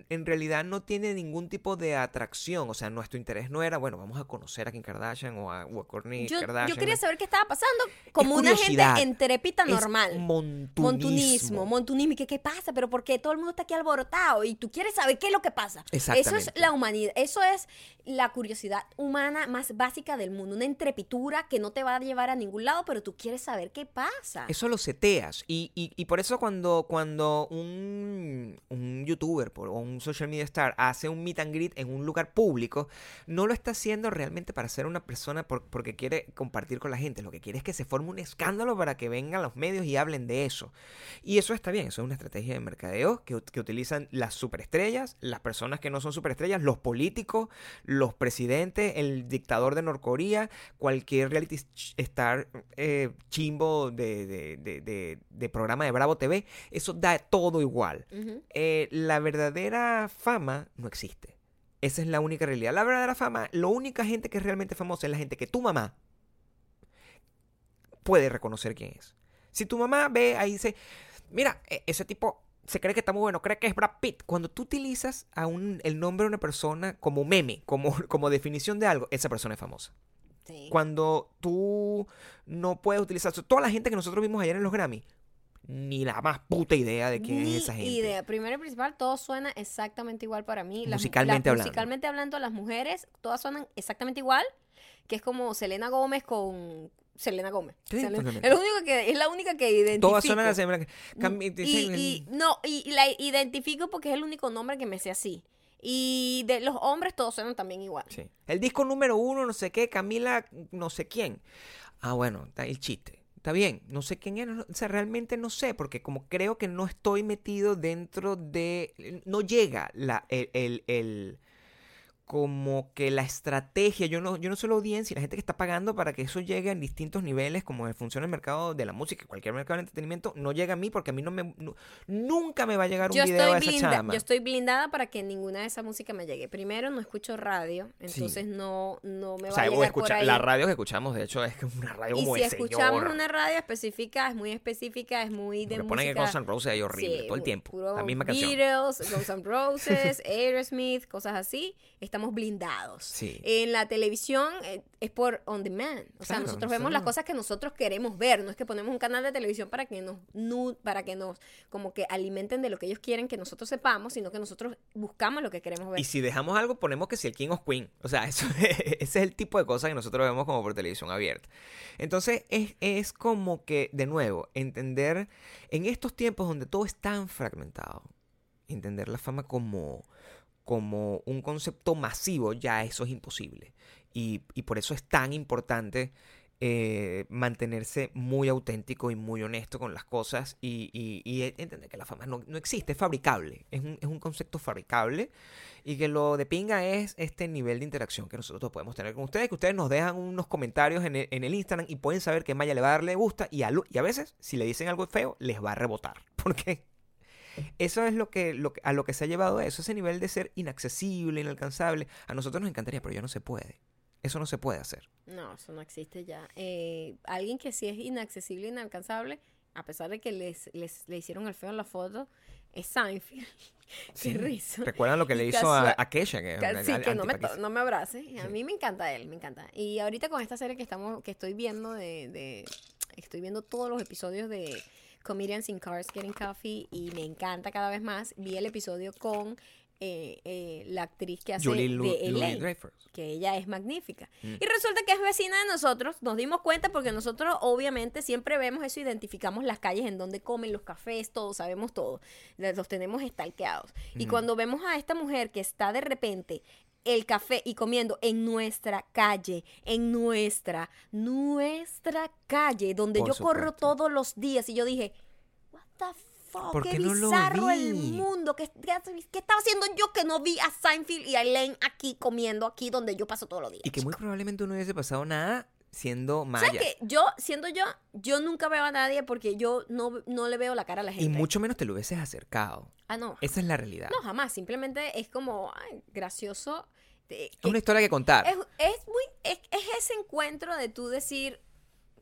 en realidad no tiene ningún tipo de atracción. O sea, nuestro interés no era, bueno, vamos a conocer a Kim Kardashian o a, o a Kourtney Yo, Kardashian. yo quería saber qué estaba pasando como una gente Es normal. montunismo. Montunismo, montunismo. ¿Y qué, qué pasa? Pero porque todo el mundo está aquí alborotado y tú quieres saber qué es lo que pasa. Eso es Exactamente. la humanidad, eso es la curiosidad humana más básica del mundo. Una entrepitura que no te va a llevar a ningún lado, pero tú quieres saber qué pasa. Eso lo seteas. Y, y, y por eso cuando, cuando un youtuber por- o un social media star hace un meet and greet en un lugar público, no lo está haciendo realmente para ser una persona por- porque quiere compartir con la gente. Lo que quiere es que se forme un escándalo para que vengan los medios y hablen de eso. Y eso está bien, eso es una estrategia de mercadeo que, ut- que utilizan las superestrellas, las personas que no son superestrellas, los políticos, los presidentes, el dictador de Norcorea, cualquier reality star eh, chimbo de, de- de- programa de Bravo TV, eso da todo igual. Eh, la verdadera fama no existe. Esa es la única realidad. La verdadera fama, la única gente que es realmente famosa es la gente que tu mamá puede reconocer quién es. Si tu mamá ve ahí y dice, mira, e- ese tipo se cree que está muy bueno, cree que es Brad Pitt. Cuando tú utilizas a un, el nombre de una persona como meme, como, [LAUGHS] como definición de algo, esa persona es famosa. Sí. Cuando tú no puedes utilizar... Toda la gente que nosotros vimos ayer en los Grammy, ni la más puta idea de quién Ni es esa gente. idea. Primero y principal, todo suena exactamente igual para mí. Las- Musicalmente las- hablando. Musicalmente hablando, las mujeres, todas suenan exactamente igual, que es como Selena Gómez con Selena Gómez. Sí, Selena- es, lo único que, es la única que identifico. Todas suenan así. mira, cam- y, y- no, y, y la identifico porque es el único nombre que me sé así. Y de los hombres todos suenan también igual. Sí. El disco número uno, no sé qué, Camila, no sé quién. Ah, bueno, está el chiste. Está bien, no sé quién era, o sea, realmente no sé, porque como creo que no estoy metido dentro de... No llega la, el, el- el- como que la estrategia, yo no, yo no soy la audiencia, la gente que está pagando para que eso llegue en distintos niveles, como funciona el mercado de la música, cualquier mercado de entretenimiento, no llega a mí porque a mí no me... nu- nunca me va a llegar un Yo video de esa chama. yo estoy blindada para que ninguna de esa música me llegue. Primero, no escucho radio, entonces no, no me o va a llegar por escucha- ahí. la radio que escuchamos, de hecho, es una radio y como si de escuchamos una radio específica, es muy específica, es muy de Le ponen que música... Guns N' Roses ahí horrible, Sí, todo el tiempo. La misma canción. Beatles, Guns N' Roses, Aerosmith, cosas así. Estamos blindados. Sí. En la televisión eh, es por on demand. O sea, Claro, nosotros vemos las cosas que nosotros queremos ver. No es que ponemos un canal de televisión para que nos para que nos como que alimenten de lo que ellos quieren que nosotros sepamos, sino que nosotros buscamos lo que queremos ver. Y si dejamos algo, ponemos que si el King of Queen. O sea, [LAUGHS] eso, ese es el tipo de cosas que nosotros vemos como por televisión abierta. Entonces, es, es como que, de nuevo, entender en estos tiempos donde todo es tan fragmentado, entender la fama como, como un concepto masivo, ya eso es imposible. Y, y por eso es tan importante eh, mantenerse muy auténtico y muy honesto con las cosas y, y- entender que la fama no, no existe, es fabricable, es un, es un concepto fabricable y que lo de pinga es este nivel de interacción que nosotros podemos tener con ustedes, que ustedes nos dejan unos comentarios en el, en el Instagram y pueden saber que Maya le va a dar le gusta y a, y a veces si le dicen algo feo les va a rebotar, [LAUGHS] porque eso es lo que, lo que- a lo que se ha llevado eso, ese nivel de ser inaccesible, inalcanzable. A nosotros nos encantaría, pero ya no se puede. Eso no se puede hacer. No, eso no existe ya. Eh, alguien que sí es inaccesible, inalcanzable, a pesar de que les, les le hicieron el feo en la foto, es Seinfeld. [LAUGHS] Sí. Qué risa. ¿Recuerdan lo que le hizo a, a Kesha? Que, Sí, que no me, no me abrace. A mí me encanta él, me encanta. Y ahorita con esta serie que estamos, que estoy viendo de, de- estoy viendo todos los episodios de Comedians in Cars Getting Coffee y me encanta cada vez más. Vi el episodio con eh, eh, la actriz que hace Julie Lu- de Louis-Dreyfus. que ella es magnífica. Mm. Y resulta que es vecina de nosotros. Nos dimos cuenta porque nosotros obviamente siempre vemos eso, identificamos las calles en donde comen, los cafés, todo, sabemos todo. Los tenemos estalqueados. Y Ujú. cuando vemos a esta mujer que está de repente el café y comiendo en nuestra calle, en nuestra, nuestra calle, donde Por yo corro supuesto. todos los días. Y yo dije, what the fuck, ¿Por qué qué no lo bizarro el mundo. ¿Qué, qué, qué estaba haciendo yo que no vi a Seinfeld y a Elaine aquí comiendo aquí donde yo paso todos los días? Y que muy probablemente no hubiese pasado nada siendo Maya. ¿Sabes qué? Yo, siendo yo, yo nunca veo a nadie porque yo no, no le veo la cara a la gente. Y mucho menos te lo hubieses acercado. Ah, no. Esa es la realidad. No, jamás. Simplemente es como ay, gracioso. De- es una historia que contar. es, es muy es, es ese encuentro de tú decir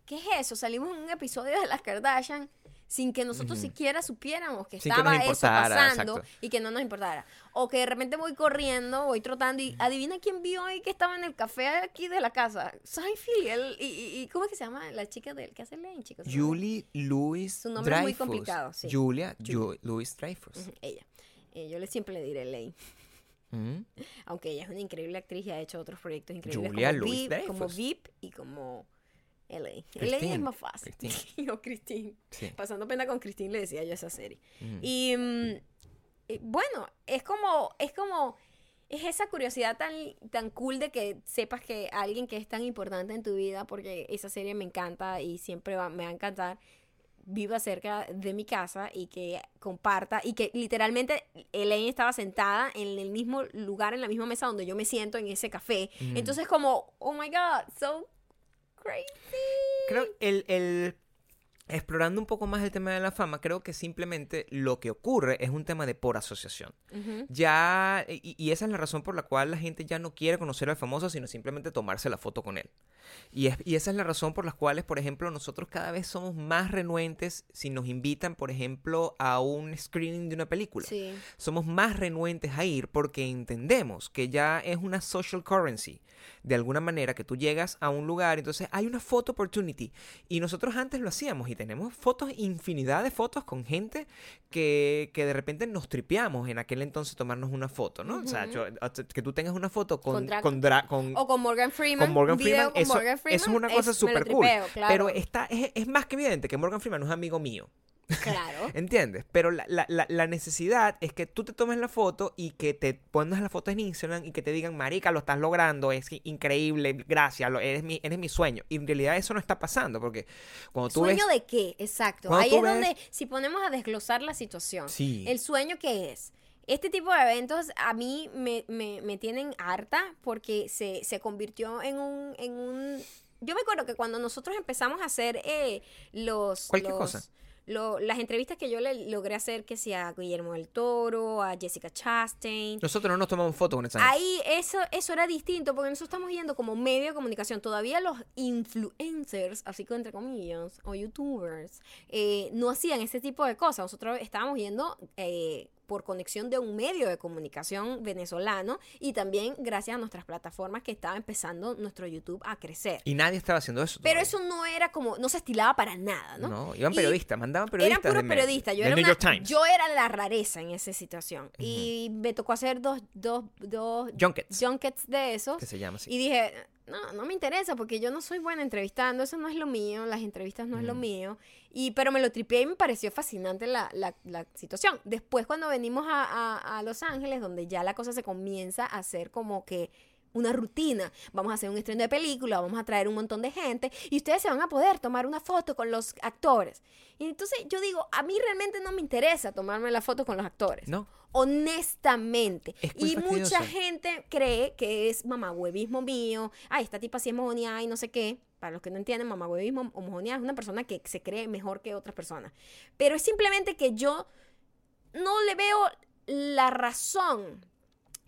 ¿qué es eso? salimos en un episodio de las Kardashian sin que nosotros Ujú. siquiera supiéramos que Sin que estaba nos eso pasando exacto. y que no nos importara o que de repente voy corriendo voy trotando y adivina quién vio hoy que estaba en el café aquí de la casa Seinfeld y, y- ¿cómo es que se llama? la chica del que hace Lane chicos Julie Louis Su nombre es muy Dreyfus. complicado, sí. Julia Louis Dreyfus. Ujú, ella Eh, yo le siempre le diré Lane Ujú. aunque ella es una increíble actriz y ha hecho otros proyectos increíbles Julia como, Louis VIP, como. VIP y como LA. LA es Christine, más fácil. Christine. [LAUGHS] o Christine. Sí. Pasando pena con Christine le decía yo esa serie. Ujú. Y mm, eh, bueno, es como, es como, es esa curiosidad tan, tan cool de que sepas que alguien que es tan importante en tu vida, porque esa serie me encanta y siempre va- me va a encantar, viva cerca de mi casa y que comparta y que literalmente Elaine estaba sentada en el mismo lugar, en la misma mesa donde yo me siento en ese café. Entonces como, oh my god, so crazy. Creo el, el- explorando un poco más el tema de la fama, creo que simplemente lo que ocurre es un tema de por asociación. Ya, y, y esa es la razón por la cual la gente ya no quiere conocer al famoso, sino simplemente tomarse la foto con él. Y, es- y esa es la razón por la cual, por ejemplo, nosotros cada vez somos más renuentes si nos invitan, por ejemplo, a un screening de una película. Sí. Somos más renuentes a ir porque entendemos que ya es una social currency. de alguna manera que tú llegas a un lugar, entonces hay una photo opportunity. Y nosotros antes lo hacíamos y tenemos fotos, infinidad de fotos con gente que, que de repente nos tripeamos en aquel entonces tomarnos una foto, ¿no? O sea, yo- que tú tengas una foto con, Con Drac- con, Dra- con- O con Morgan Freeman. con Morgan video Freeman, eso, Morgan Freeman, eso es una cosa súper cool. claro. Pero está, es, es más que evidente que Morgan Freeman no es amigo mío. Claro. [LAUGHS] ¿Entiendes? Pero la, la- necesidad es que tú te tomes la foto y que te pongas la foto en Instagram y que te digan, marica, lo estás logrando, es increíble, gracias, lo- eres, mi, eres mi sueño. Y en realidad eso no está pasando porque cuando tú ¿Sueño ves... de qué? Exacto. Ahí es donde, si ponemos a desglosar la situación, Sí. el sueño que es. Este tipo de eventos a mí me, me- me tienen harta porque se, se convirtió en un, en un... Yo me acuerdo que cuando nosotros empezamos a hacer eh, los... Cualquier los- cosa. lo- las entrevistas que yo le logré hacer, que sea a Guillermo del Toro, a Jessica Chastain, Nosotros no nos tomamos foto con esa. Ahí eso, eso era distinto porque nosotros estamos yendo como medio de comunicación. Todavía los influencers, así que entre comillas, o youtubers, eh, no hacían ese tipo de cosas. Nosotros estábamos yendo eh, por conexión de un medio de comunicación venezolano y también gracias a nuestras plataformas que estaba empezando nuestro YouTube a crecer. Y nadie estaba haciendo eso. Pero eso no era como, no se estilaba para nada, ¿no? No, iban Y- periodistas, mandaban periodistas. eran puros periodistas. Yo del era, New una- York Times. yo era la rareza en esa situación. Y me tocó hacer dos, dos, dos Junkets. junkets de esos. Que se llama así. Y dije, no, no me interesa porque yo no soy buena entrevistando, eso no es lo mío, las entrevistas no es lo Mm. mío. Y, pero me lo tripié y me pareció fascinante la, la- la situación. Después cuando venimos a, a- a Los Ángeles, donde ya la cosa se comienza a hacer como que una rutina. Vamos a hacer un estreno de película, vamos a traer un montón de gente y ustedes se van a poder tomar una foto con los actores. Y entonces yo digo, a mí realmente no me interesa tomarme la foto con los actores. No. Honestamente. Y mucha gente cree que es mamahuevismo mío. Ay, esta tipa sí es mojoneada y no sé qué. Para los que no entienden, mamahuevismo o mojoneada es una persona que se cree mejor que otras personas. Pero es simplemente que yo no le veo la razón,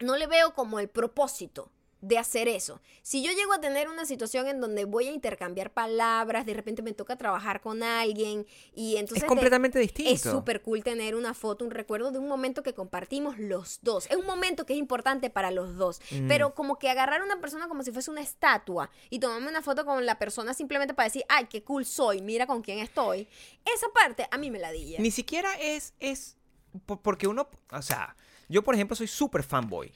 no le veo como el propósito de hacer eso. Si yo llego a tener una situación en donde voy a intercambiar palabras, de repente me toca trabajar con alguien y entonces... es completamente distinto. es súper cool tener una foto, un recuerdo de un momento que compartimos los dos. Es un momento que es importante para los dos. Mm. Pero como que agarrar a una persona como si fuese una estatua y tomarme una foto con la persona simplemente para decir, ay, qué cool soy, mira con quién estoy. Esa parte a mí me la di. Ni siquiera es, es po- porque uno, o sea, yo por ejemplo soy súper fanboy.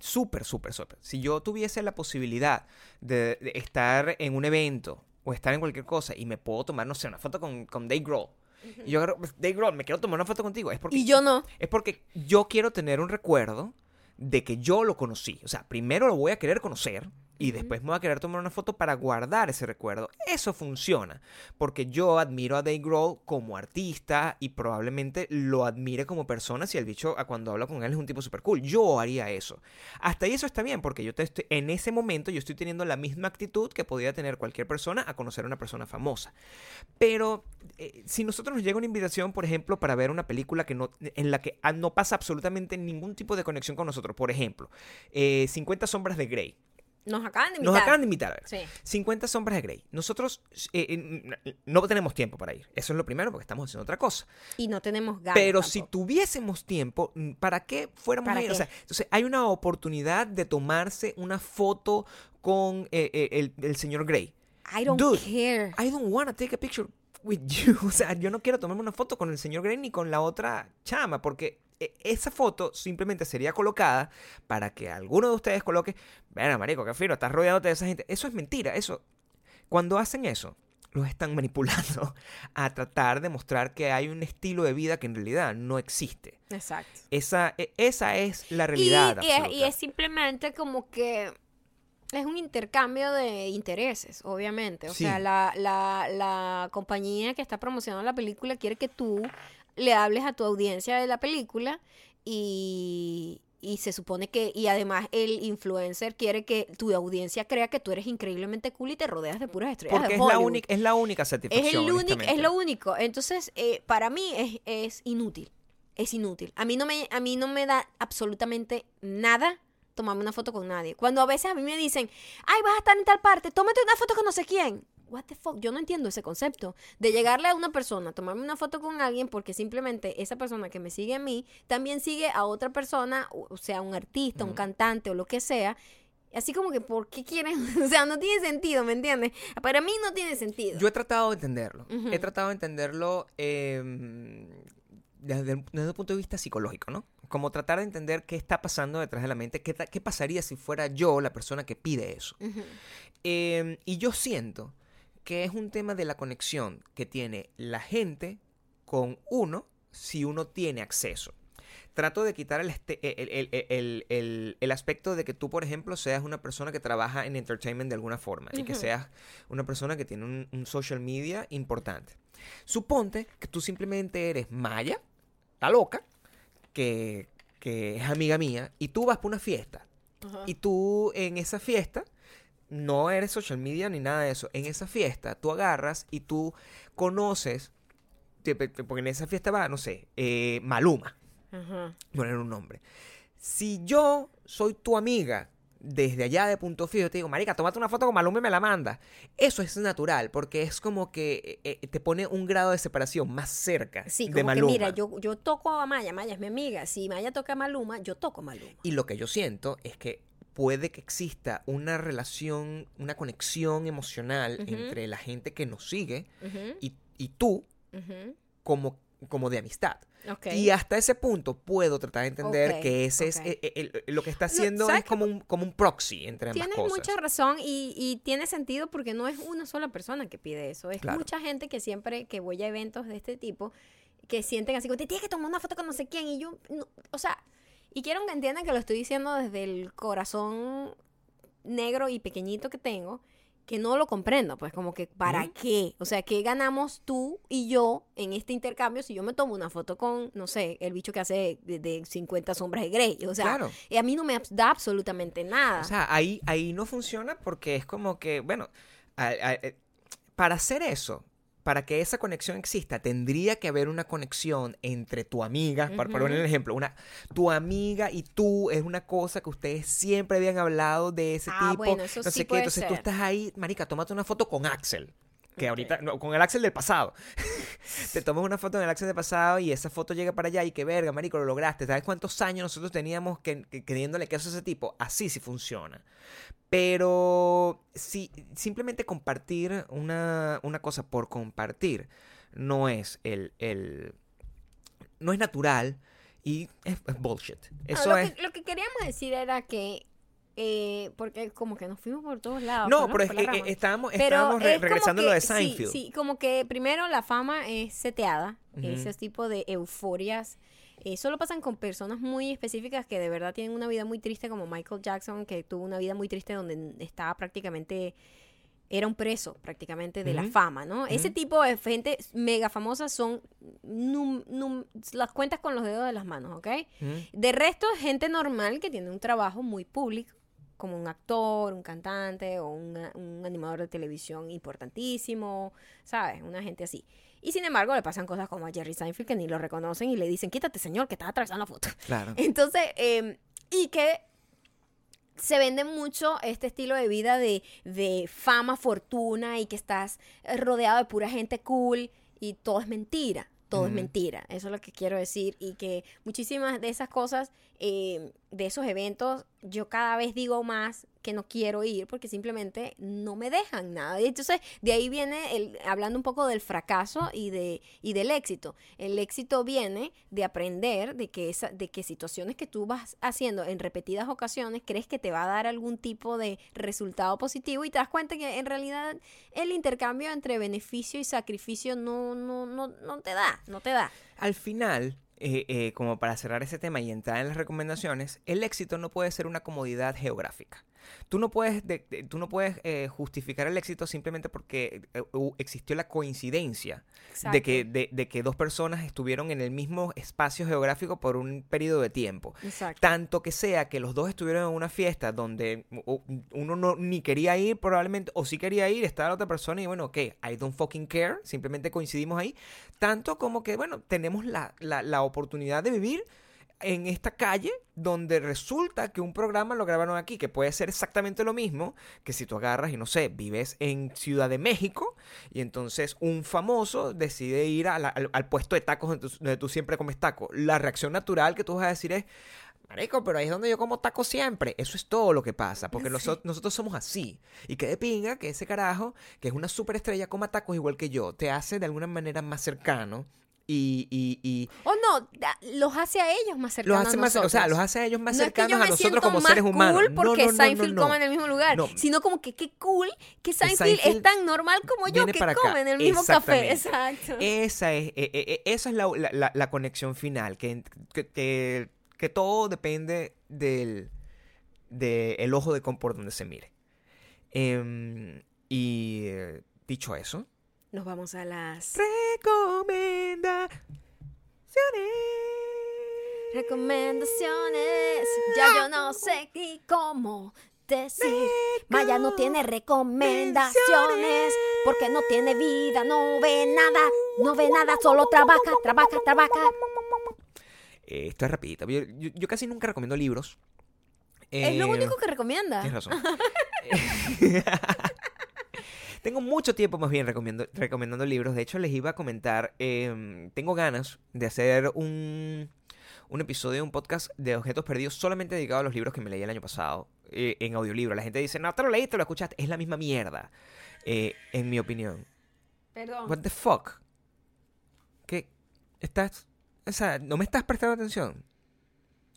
Súper, súper, súper. Si yo tuviese la posibilidad de, de estar en un evento o estar en cualquier cosa y me puedo tomar, no sé, una foto con, con Dave Grohl. Y yo agarro, "Pues, Dave Grohl, me quiero tomar una foto contigo. Es porque, Y yo no. es porque yo quiero tener un recuerdo de que yo lo conocí. O sea, primero lo voy a querer conocer y después me voy a querer tomar una foto para guardar ese recuerdo. Eso funciona, porque yo admiro a Dave Grohl como artista y probablemente lo admire como persona si el bicho a cuando hablo con él es un tipo super cool. Yo haría eso. Hasta ahí eso está bien, porque yo te estoy, en ese momento yo estoy teniendo la misma actitud que podría tener cualquier persona a conocer a una persona famosa. Pero eh, si nosotros nos llega una invitación, por ejemplo, para ver una película que no, en la que ah, no pasa absolutamente ningún tipo de conexión con nosotros, por ejemplo, eh, 50 sombras de Grey. Nos acaban de invitar. Nos acaban de invitar a ver. Sí. 50 sombras de Grey. Nosotros eh, eh, no tenemos tiempo para ir. Eso es lo primero porque estamos haciendo otra cosa. Y no tenemos ganas. Pero si tampoco. tuviésemos tiempo, ¿para qué fuéramos ¿Para a ir? O qué? sea, entonces hay una oportunidad de tomarse una foto con eh, eh, el, el señor Grey. I don't Dude, care. I don't want to take a picture with you. [LAUGHS] O sea, yo no quiero tomarme una foto con el señor Grey ni con la otra chama, porque esa foto simplemente sería colocada para que alguno de ustedes coloque, bueno, marico, qué fino, estás rodeándote de esa gente. Eso es mentira, eso. Cuando hacen eso, los están [LAUGHS] manipulando a tratar de mostrar que hay un estilo de vida que en realidad no existe. Exacto. Esa, e- esa es la realidad. y es, y absoluta. es simplemente como que es un intercambio de intereses, obviamente. O Sí. sea, la, la, la compañía que está promocionando la película quiere que tú le hables a tu audiencia de la película y, y se supone que, y además el influencer quiere que tu audiencia crea que tú eres increíblemente cool y te rodeas de puras estrellas Porque de es la, única, es la única Es, satisfacción. el único, es lo único. Entonces, eh, para mí es, es inútil. Es inútil. A mí, no me, a mí no me da absolutamente nada tomarme una foto con nadie. Cuando a veces a mí me dicen, ay, vas a estar en tal parte, tómate una foto con no sé quién. What the fuck? Yo no entiendo ese concepto de llegarle a una persona, tomarme una foto con alguien porque simplemente esa persona que me sigue a mí también sigue a otra persona, o sea, un artista, un cantante o lo que sea, Así como que, ¿por qué quieren? [LAUGHS] o sea, no tiene sentido, ¿me entiendes? Para mí no tiene sentido. Yo he tratado de entenderlo. He tratado de entenderlo em, desde, el- desde un punto de vista psicológico, ¿no? Como tratar de entender qué está pasando detrás de la mente, qué, qué pasaría si fuera yo la persona que pide eso. Em, y yo siento que es un tema de la conexión que tiene la gente con uno si uno tiene acceso. Trato de quitar el, este- el, el- el- el- aspecto de que tú, por ejemplo, seas una persona que trabaja en entertainment de alguna forma y que seas una persona que tiene un, un social media importante. Suponte que tú simplemente eres Maya, la loca, que, que es amiga mía, y tú vas por una fiesta Ajá. y tú en esa fiesta, no eres social media ni nada de eso. En esa fiesta tú agarras y tú conoces, porque en esa fiesta va, no sé, eh, Maluma, Ajá. poner un nombre. Si yo soy tu amiga desde allá de punto fijo, te digo, marica, tómate una foto con Maluma y me la manda. Eso es natural, porque es como que eh, eh, te pone un grado de separación más cerca Sí, de como que Maluma. mira, yo, yo toco a Maya, Maya es mi amiga. Si Maya toca a Maluma, yo toco a Maluma. Y lo que yo siento es que puede que exista una relación, una conexión emocional entre la gente que nos sigue y, y tú ujú. como, como de amistad. Y hasta ese punto puedo tratar de entender que ese es eh, el- lo que está haciendo ¿sabes es como un, como un proxy entre ambas Tienes cosas. mucha razón y, y tiene sentido porque no es una sola persona que pide eso. Es Claro. mucha gente que siempre que voy a eventos de este tipo que sienten así como, te tienes que tomar una foto con no sé quién. Y yo, no, o sea, y quiero que entiendan que lo estoy diciendo desde el corazón negro y pequeñito que tengo, que no lo comprendo. Pues como que, ¿para qué? O sea, ¿qué ganamos tú y yo en este intercambio si yo me tomo una foto con, no sé, el bicho que hace de, de 50 sombras de Grey? O sea, Claro. y a mí no me da absolutamente nada. O sea, ahí, ahí no funciona porque es como que, bueno, a- a- eh, para hacer eso, para que esa conexión exista, tendría que haber una conexión entre tu amiga, para, para poner el ejemplo, una, tu amiga y tú es una cosa que ustedes siempre habían hablado de ese Ah, tipo, bueno, eso no sí sé qué, entonces tú ser. estás ahí, marica, tómate una foto con Axel. Que ahorita, no, con el Axel del pasado. [LAUGHS] Te tomas una foto con el Axel del pasado y esa foto llega para allá y que verga, marico, lo lograste. ¿Sabes cuántos años nosotros teníamos que, que, queriéndole queso a ese tipo? Así sí funciona. Pero si simplemente compartir una, una cosa por compartir no es el, el no es natural y es, bullshit. No, Eso lo, es. que, lo que queríamos decir era que, eh, porque como que nos fuimos por todos lados. No, por pero es que eh, estábamos, estábamos re- es como regresando a lo de sí, Seinfeld. Sí, como que primero la fama es seteada, ese tipo de euforias. eh, solo pasan con personas muy específicas que de verdad tienen una vida muy triste, como Michael Jackson, que tuvo una vida muy triste donde estaba prácticamente era un preso prácticamente de la fama, ¿no? Ese tipo de gente mega famosa son num- num- las cuentas con los dedos de las manos, ¿ok? Ujú. De resto, gente normal que tiene un trabajo muy público, como un actor, un cantante o una- un animador de televisión importantísimo, ¿sabes? Una gente así. Y sin embargo, le pasan cosas como a Jerry Seinfeld que ni lo reconocen y le dicen, quítate, señor, que estás atravesando la foto. [LAUGHS] Claro. Entonces, eh, y que se vende mucho este estilo de vida de, de fama, fortuna y que estás rodeado de pura gente cool y todo es mentira. Todo es mentira, eso es lo que quiero decir. Y que muchísimas de esas cosas, eh, de esos eventos, yo cada vez digo más que no quiero ir porque simplemente no me dejan nada. Y entonces, de ahí viene el, hablando un poco del fracaso y, de, y del éxito. El éxito viene de aprender de que, esa, de que situaciones que tú vas haciendo en repetidas ocasiones crees que te va a dar algún tipo de resultado positivo y te das cuenta que en realidad el intercambio entre beneficio y sacrificio no, no, no, no te da, no te da. Al final, eh, eh, como para cerrar ese tema y entrar en las recomendaciones, el éxito no puede ser una comodidad geográfica. Tú no puedes, de- de- tú no puedes eh, justificar el éxito simplemente porque eh, existió la coincidencia de que, de, de que dos personas estuvieron en el mismo espacio geográfico por un periodo de tiempo. Exacto. Tanto que sea que los dos estuvieron en una fiesta donde uno no ni quería ir probablemente, o sí quería ir, estaba la otra persona y bueno, ok, I don't fucking care, simplemente coincidimos ahí. Tanto como que, bueno, tenemos la, la, la oportunidad de vivir en esta calle donde resulta que un programa lo grabaron aquí, que puede ser exactamente lo mismo que si tú agarras y no sé, vives en Ciudad de México y entonces un famoso decide ir a la- al, al puesto de tacos donde tú, donde tú siempre comes tacos. La reacción natural que tú vas a decir es, Marico, pero ahí es donde yo como taco siempre. Eso es todo lo que pasa, porque Sí. noso- nosotros somos así. Y que de pinga que ese carajo, que es una superestrella, coma tacos igual que yo, te hace de alguna manera más cercano y, y, y O no, da- los hace a ellos más los cercanos hace a más, o sea, los hace a ellos más no es que yo cercanos me a nosotros como más seres humanos. cool porque no, no, no, Seinfeld no, come en el mismo lugar, No. sino como que qué cool que Seinfeld, Seinfeld es tan normal como yo que come en el mismo café. Exacto. Esa es, eh, eh, esa es la, la- la- conexión final, que, que, que- que todo depende del de el ojo de por donde se mire. Em, y eh, dicho eso, Nos vamos a las recomendaciones. recomendaciones. Ya yo no sé ni cómo decir. Maya no tiene recomendaciones porque no tiene vida, no ve nada, no ve nada, solo trabaja, trabaja, trabaja. Esto es rapidito. Yo, yo- yo casi nunca recomiendo libros. Es lo Eh, único que recomienda. Tienes razón. [LAUGHS] Tengo mucho tiempo más bien recomiendo, recomendando libros. De hecho, les iba a comentar, em, tengo ganas de hacer un, un episodio un podcast de objetos perdidos solamente dedicado a los libros que me leí el año pasado eh, en audiolibro. La gente dice, no te lo leíste, lo escuchaste. Es la misma mierda, eh, en mi opinión. Perdón. What the fuck? ¿Qué? ¿Estás? O sea, ¿no me estás prestando atención?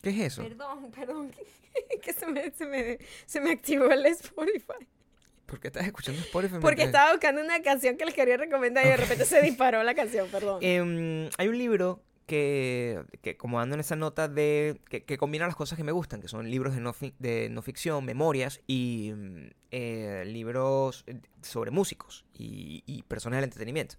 ¿Qué es eso? Perdón, perdón. [LAUGHS] que se me, se, me, se me activó el Spotify. ¿Por qué estás escuchando Spotify? Porque mientras- estaba buscando una canción que les quería recomendar y de repente se disparó la canción, perdón. Em, hay un libro que, que como ando en esa nota de que, que combina las cosas que me gustan, que son libros de no, fi- de no ficción, memorias y mm, eh, libros eh, sobre músicos y, y personas del entretenimiento.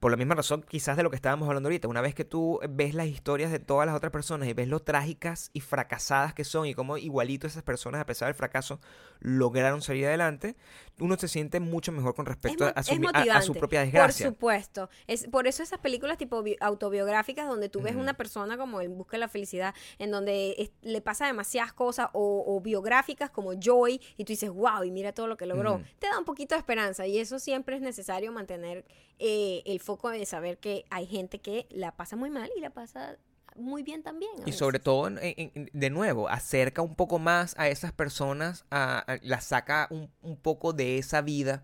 Por la misma razón, quizás de lo que estábamos hablando ahorita, una vez que tú ves las historias de todas las otras personas y ves lo trágicas y fracasadas que son y cómo igualito esas personas, a pesar del fracaso, lograron salir adelante, uno se siente mucho mejor con respecto a, su, a- a su propia Por desgracia. supuesto. Es, por eso esas películas tipo bi- autobiográficas donde tú ves Ujú. una persona como en busca de la felicidad, en donde es- le pasa demasiadas cosas, o, o biográficas como Joy, y tú dices, wow, y mira todo lo que logró. Ujú. Te da un poquito de esperanza, y eso siempre es necesario mantener eh, el foco de saber que hay gente que la pasa muy mal y la pasa muy bien también. Y sobre todo, en- en- en- de nuevo, acerca un poco más a esas personas, a, a- la saca un, un poco de esa vida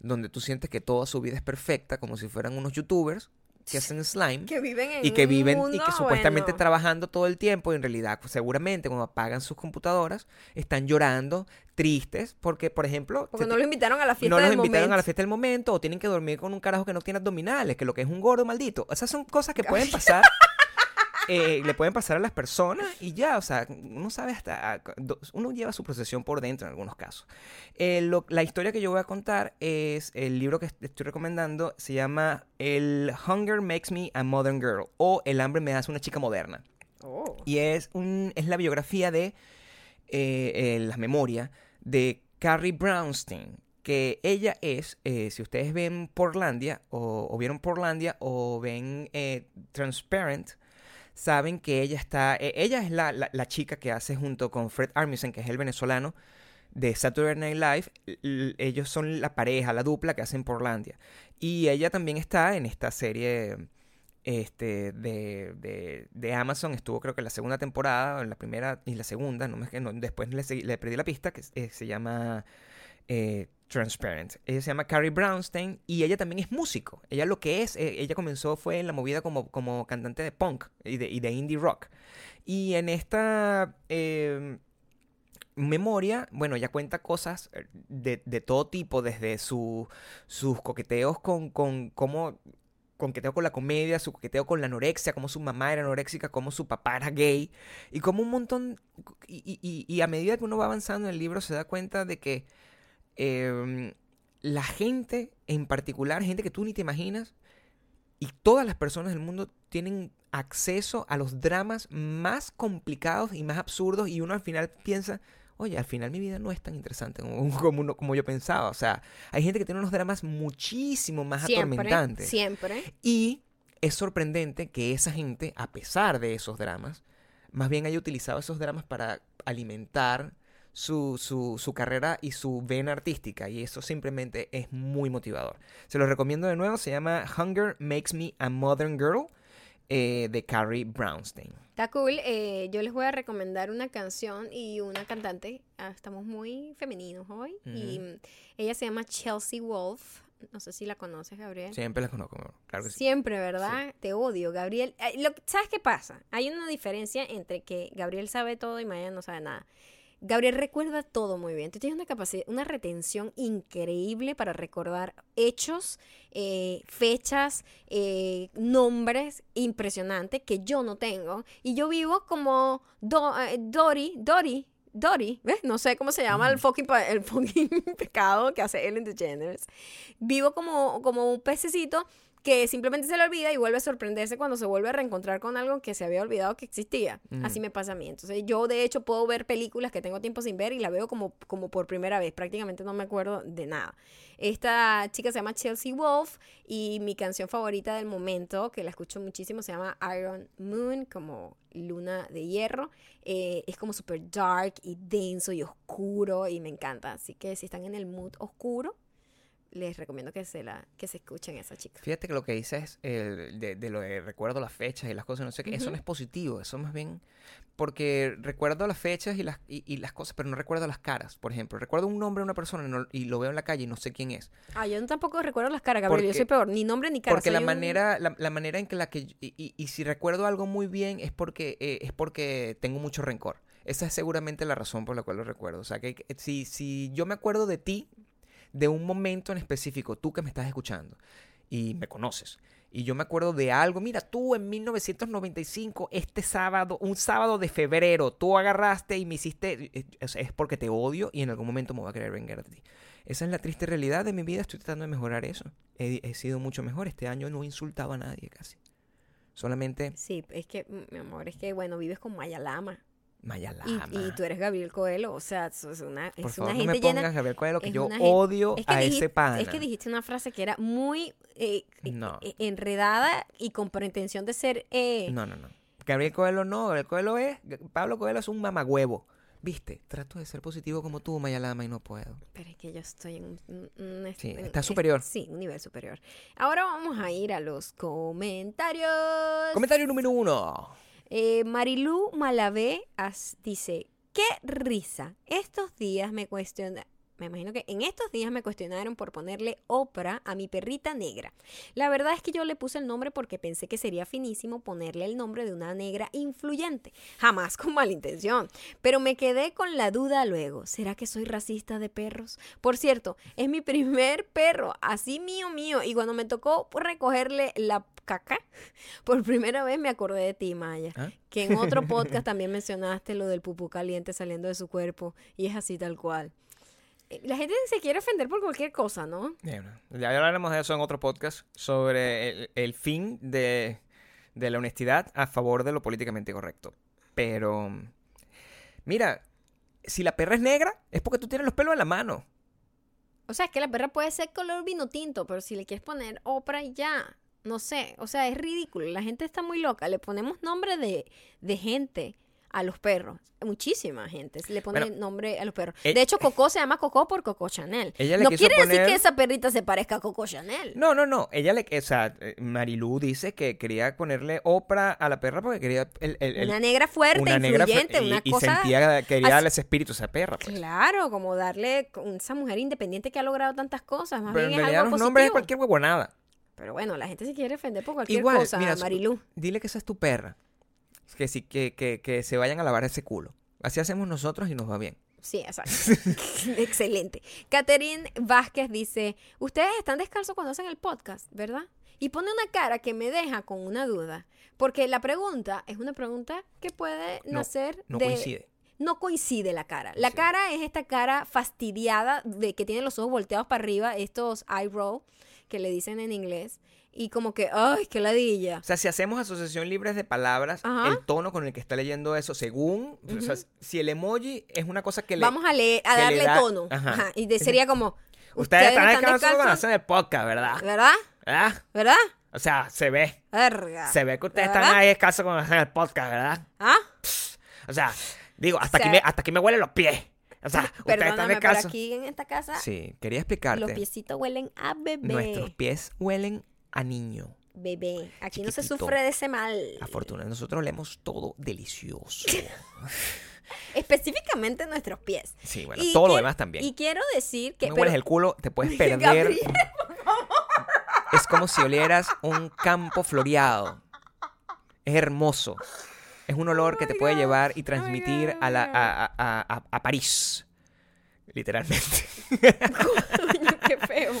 donde tú sientes que toda su vida es perfecta, como si fueran unos youtubers que hacen slime. Que viven en y que viven y que supuestamente bueno, trabajando todo el tiempo y en realidad pues, seguramente cuando apagan sus computadoras están llorando, tristes, porque por ejemplo Porque no ti- lo invitaron a la fiesta no los del invitaron a la fiesta del momento o tienen que dormir con un carajo que no tiene abdominales, que lo que es un gordo maldito. Esas son cosas que pueden [LAUGHS] pasar. Eh, le pueden pasar a las personas y ya, o sea, uno sabe hasta, a- do- uno lleva su procesión por dentro en algunos casos. Eh, lo- la historia que yo voy a contar es el libro que est- estoy recomendando, se llama El Hunger Makes Me a Modern Girl o El hambre me hace una chica moderna. Oh. Y es, un, es la biografía de eh, eh, la memoria de Carrie Brownstein. Que ella es, eh, si ustedes ven Portlandia, o, o vieron Portlandia, o ven eh, Transparent, saben que ella está. eh, ella es la, la- chica que hace junto con Fred Armisen, que es el venezolano de Saturday Night Live. Ellos son la pareja, la dupla que hacen Portlandia. Y ella también está en esta serie este, de, de, de Amazon. Estuvo creo que en la segunda temporada, en la primera y la segunda. No me, no, después le, le perdí la pista, que eh, se llama eh, Transparent. Ella se llama Carrie Brownstein y ella también es músico. Ella lo que es, eh, ella comenzó fue en la movida como, como cantante de punk y de, indie rock. Y en esta... eh, memoria, bueno, ella cuenta cosas eh, de, de todo tipo, desde su, sus coqueteos con, con cómo coqueteo con la comedia, su coqueteo con la anorexia, cómo su mamá era anoréxica, cómo su papá era gay, y como un montón, y a medida que uno va avanzando en el libro se da cuenta de que em, la gente en particular, gente que tú ni te imaginas, y todas las personas del mundo tienen acceso a los dramas más complicados y más absurdos, y uno al final piensa, oye, al final mi vida no es tan interesante como, [LAUGHS] como, uno- como yo pensaba. O sea, hay gente que tiene unos dramas muchísimo más Siempre, atormentantes. siempre. Y es sorprendente que esa gente, a pesar de esos dramas, más bien haya utilizado esos dramas para alimentar su, su, su carrera y su vena artística. Y eso simplemente es muy motivador. Se lo recomiendo de nuevo. Se llama Hunger Makes Me a Modern Girl eh, de Carrie Brownstein. Está cool. eh, yo les voy a recomendar una canción y una cantante. Ah, estamos muy femeninos hoy. Y ella se llama Chelsea Wolf. No sé si la conoces, Gabriel. Siempre las conozco, claro que sí. Siempre, ¿verdad? Te odio, Gabriel. Lo- ¿Sabes qué pasa? Hay una diferencia entre que Gabriel sabe todo y Maya no sabe nada. Gabriel recuerda todo muy bien. Tú tienes una capacidad, una retención increíble para recordar hechos, eh, fechas, eh, nombres impresionantes que yo no tengo. Y yo vivo como Do- eh, Dory, Dory, Dory, ¿ves? No sé cómo se llama el fucking, el [LAUGHS] fucking pecado que hace Ellen DeGeneres. Vivo como, como un pececito que simplemente se le olvida y vuelve a sorprenderse cuando se vuelve a reencontrar con algo que se había olvidado que existía. Mm. Así me pasa a mí. Entonces yo de hecho puedo ver películas que tengo tiempo sin ver y la veo como, como por primera vez. Prácticamente no me acuerdo de nada. Esta chica se llama Chelsea Wolf y mi canción favorita del momento, que la escucho muchísimo, se llama Iron Moon, como luna de hierro. Eh, es como súper dark y denso y oscuro y me encanta. Así que si están en el mood oscuro, les recomiendo que se la que se escuchen esa chica. Fíjate que lo que dices el de, de lo de recuerdo las fechas y las cosas, no sé qué, eso Ujú. no es positivo, eso más bien porque recuerdo las fechas y las, y, y las cosas, pero no recuerdo las caras. Por ejemplo, recuerdo un nombre de una persona y, no- y lo veo en la calle y no sé quién es. Ah, yo tampoco recuerdo las caras, Gabriel. Yo Porque- soy peor. Ni nombre ni cara. Porque la un- manera, la, la manera en que la que y, y- y si recuerdo algo muy bien es porque eh, es porque tengo mucho rencor. Esa es seguramente la razón por la cual lo recuerdo. O sea que si, si yo me acuerdo de ti, de un momento en específico, tú que me estás escuchando y me conoces, y yo me acuerdo de algo, mira, tú en 1995, este sábado, un sábado de febrero, tú agarraste y me hiciste, eh, es porque te odio y en algún momento me voy a querer vengar de ti. Esa es la triste realidad de mi vida, estoy tratando de mejorar eso. He, he sido mucho mejor, este año no he insultado a nadie casi. Solamente Sí, es que, mm, mi amor, es que, bueno, vives con Maya Lama. Y, Mayalama. y tú eres Gabriel Coelho. O sea, es una, Por es favor, una no me gente pongas llena. Gabriel Coelho, que yo gente- odio Es que, a dijiste, ese pana. es que dijiste una frase que era muy eh, eh, No. eh, enredada y con pretensión de ser. eh, No, no, no. Gabriel Coelho no, Gabriel Coelho es, Pablo Coelho es un mamagüevo. Viste, trato de ser positivo como tú, Mayalama, y no puedo. Pero es que yo estoy en un, Sí, en- está es- superior. Sí, un nivel superior. Ahora vamos a ir a los comentarios. Comentario número uno. Eh, Marilú Malavé dice, qué risa. Estos días me cuestiona... Me imagino que en estos días me cuestionaron por ponerle Oprah a mi perrita negra. La verdad es que yo le puse el nombre porque pensé que sería finísimo ponerle el nombre de una negra influyente. Jamás con mala intención. Pero me quedé con la duda luego. ¿Será que soy racista de perros? Por cierto, es mi [LAUGHS] primer perro, así mío mío. Y cuando me tocó recogerle la caca, [LAUGHS] por primera vez me acordé de ti, Maya. ¿Ah? Que en otro [LAUGHS] podcast también mencionaste lo del pupú caliente saliendo de su cuerpo. Y es así tal cual. Eh, La gente se quiere ofender por cualquier cosa, ¿no? Bueno, ya hablaremos de eso en otro podcast, sobre el, el fin de, de la honestidad a favor de lo políticamente correcto. Pero, mira, si la perra es negra, es porque tú tienes los pelos en la mano. O sea, es que la perra puede ser color vino tinto, pero si le quieres poner Oprah y ya. No sé, o sea, es ridículo. La gente está muy loca. Le ponemos nombre de, de gente a los perros. Muchísima gente le pone Bueno, nombre a los perros. eh, de hecho, Coco se llama Coco por Coco Chanel. Ella le no quiere decir que esa perrita se parezca a Coco Chanel. No, no, no. Ella le, o sea, eh, Marilú dice que quería ponerle Oprah a la perra porque quería el, el- el- una negra fuerte, una negra influyente, y, una y cosa... sentía quería darle ese espíritu a esa perra. Pues. Claro, como darle esa mujer independiente que ha logrado tantas cosas. Más Pero en bien es algo los nombres es positivo. cualquier huevonada. Pero bueno, la gente se quiere defender por cualquier Igual, cosa, mira, Marilú. Dile que esa es tu perra. Que, sí, que, que, que se vayan a lavar ese culo. Así hacemos nosotros y nos va bien. Sí, exacto. [LAUGHS] [LAUGHS] Excelente. Catherine Vázquez dice, ustedes están descalzos cuando hacen el podcast, ¿verdad? Y pone una cara que me deja con una duda. Porque la pregunta es una pregunta que puede No, nacer No de... coincide. No coincide la cara. La Sí. cara es esta cara fastidiada de que tiene los ojos volteados para arriba, estos eye roll que le dicen en inglés. Y como que, ¡ay, qué ladilla! O sea, si hacemos asociación libres de palabras, Ajá. el tono con el que está leyendo eso, según, o sea, si el emoji es una cosa que le... Vamos a leer, a darle da- tono. Ajá. Ajá. Y de- sería como, Ustedes están cuando hacen el podcast, ¿verdad? ¿Verdad? ¿Verdad? ¿Verdad? O sea, se ve. Verga. Se ve que ustedes ¿Verdad? están ahí cuando hacen el podcast, ¿verdad? ¿Ah? O sea, digo, hasta, O sea- aquí, me, hasta aquí me huelen los pies. O sea, [LAUGHS] ustedes están pero aquí en esta casa Sí, quería los explicarte. piecitos huelen a bebé. Nuestros pies huelen a niño. bebé. Aquí no se sufre de ese mal. Afortunadamente, nosotros leemos todo delicioso. [LAUGHS] Específicamente nuestros pies. Sí, bueno, Y todo lo demás también. Y quiero decir que... pero- hueles el culo, te puedes [LAUGHS] perder. Gabriel, Es como si olieras un campo floreado. Es hermoso. Es un olor que te puede llevar y transmitir a, la, a, a- a- París. Literalmente. [LAUGHS] Qué feo.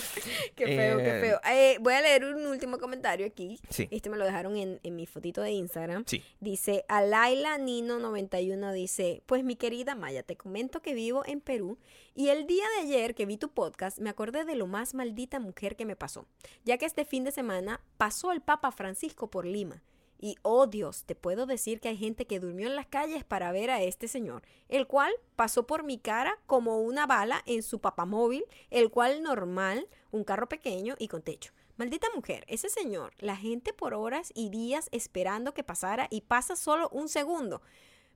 Qué feo, qué Eh, feo. Eh, voy a leer un último comentario aquí. Sí. Este me lo dejaron en, en mi fotito de Instagram. Sí. Dice, Alaila Nino91 dice, pues mi querida Maya, te comento que vivo en Perú y el día de ayer que vi tu podcast me acordé de lo más maldita mujer que me pasó, ya que este fin de semana pasó el Papa Francisco por Lima. Y, oh Dios, te puedo decir que hay gente que durmió en las calles para ver a este señor, el cual pasó por mi cara como una bala en su papamóvil, el cual normal, un carro pequeño y con techo. Maldita mujer, ese señor, la gente por horas y días esperando que pasara y pasa solo un segundo.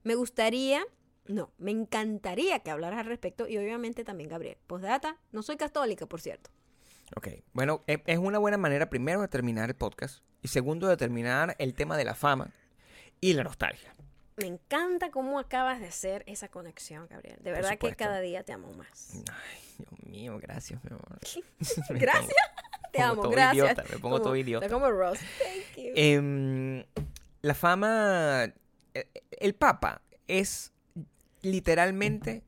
Me gustaría, no, me encantaría que hablaras al respecto y obviamente también Gabriel. Postdata, no soy católica, por cierto. Ok. Bueno, e- es una buena manera primero de terminar el podcast y segundo de terminar el tema de la fama y la nostalgia. Me encanta cómo acabas de hacer esa conexión, Gabriel. De verdad que cada día te amo más. Ay, Dios mío, gracias, mi amor. [LAUGHS] [LAUGHS] Gracias. Te pongo amo, todo gracias. idiota, me pongo Como- todo idiota. como Ross. Thank you. Em, la fama. eh, El Papa es literalmente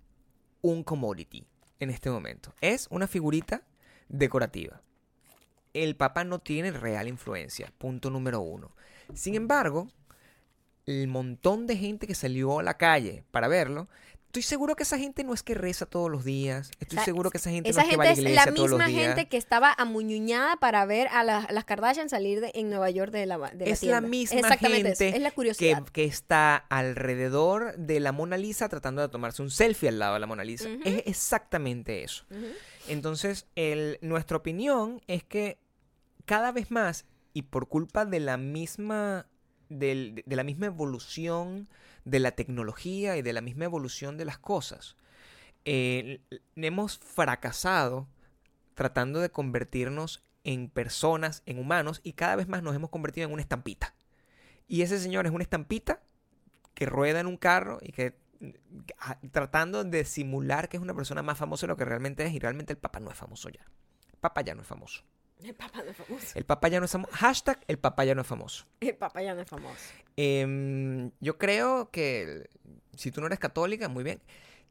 un commodity en este momento. Es una figurita decorativa. El Papa no tiene real influencia, punto número uno. Sin embargo, el montón de gente que salió a la calle para verlo, estoy seguro que esa gente no es que reza todos los días. Estoy O sea, seguro que esa gente Esa no es que va a gente la es iglesia la todos los misma días. gente que estaba amuñuñada para ver a las, las Kardashian salir de- en Nueva York de la, de la es la misma Exactamente eso, gente Es la que, curiosidad. que está alrededor de la Mona Lisa tratando de tomarse un selfie al lado de la Mona Lisa. Es exactamente eso. Entonces, nuestra opinión es que cada vez más, y por culpa de la misma, de la misma evolución de la tecnología y de la misma evolución de las cosas, eh, hemos fracasado tratando de convertirnos en personas, en humanos, y cada vez más nos hemos convertido en una estampita. Y ese señor es una estampita que rueda en un carro y que tratando de simular que es una persona más famosa de lo que realmente es, y realmente el Papa no es famoso ya. El Papa ya no es famoso. El papá no es famoso. El Papa ya no es famoso. Hashtag el Papa ya no es famoso. El papá ya no es famoso. Em, yo creo que si tú no eres católica, muy bien.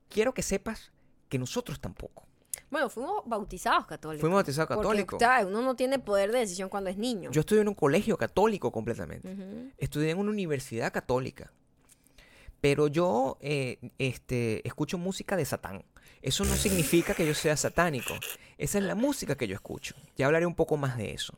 Quiero que sepas que nosotros tampoco. Bueno, fuimos bautizados católicos. Fuimos bautizados Porque, católicos. ¿sabes? Uno no tiene poder de decisión cuando es niño. Yo estudié en un colegio católico completamente. Ujú. Estudié en una universidad católica. Pero yo eh, este, escucho música de Satán. Eso no significa que yo sea satánico. Esa es la música que yo escucho. Ya hablaré un poco más de eso.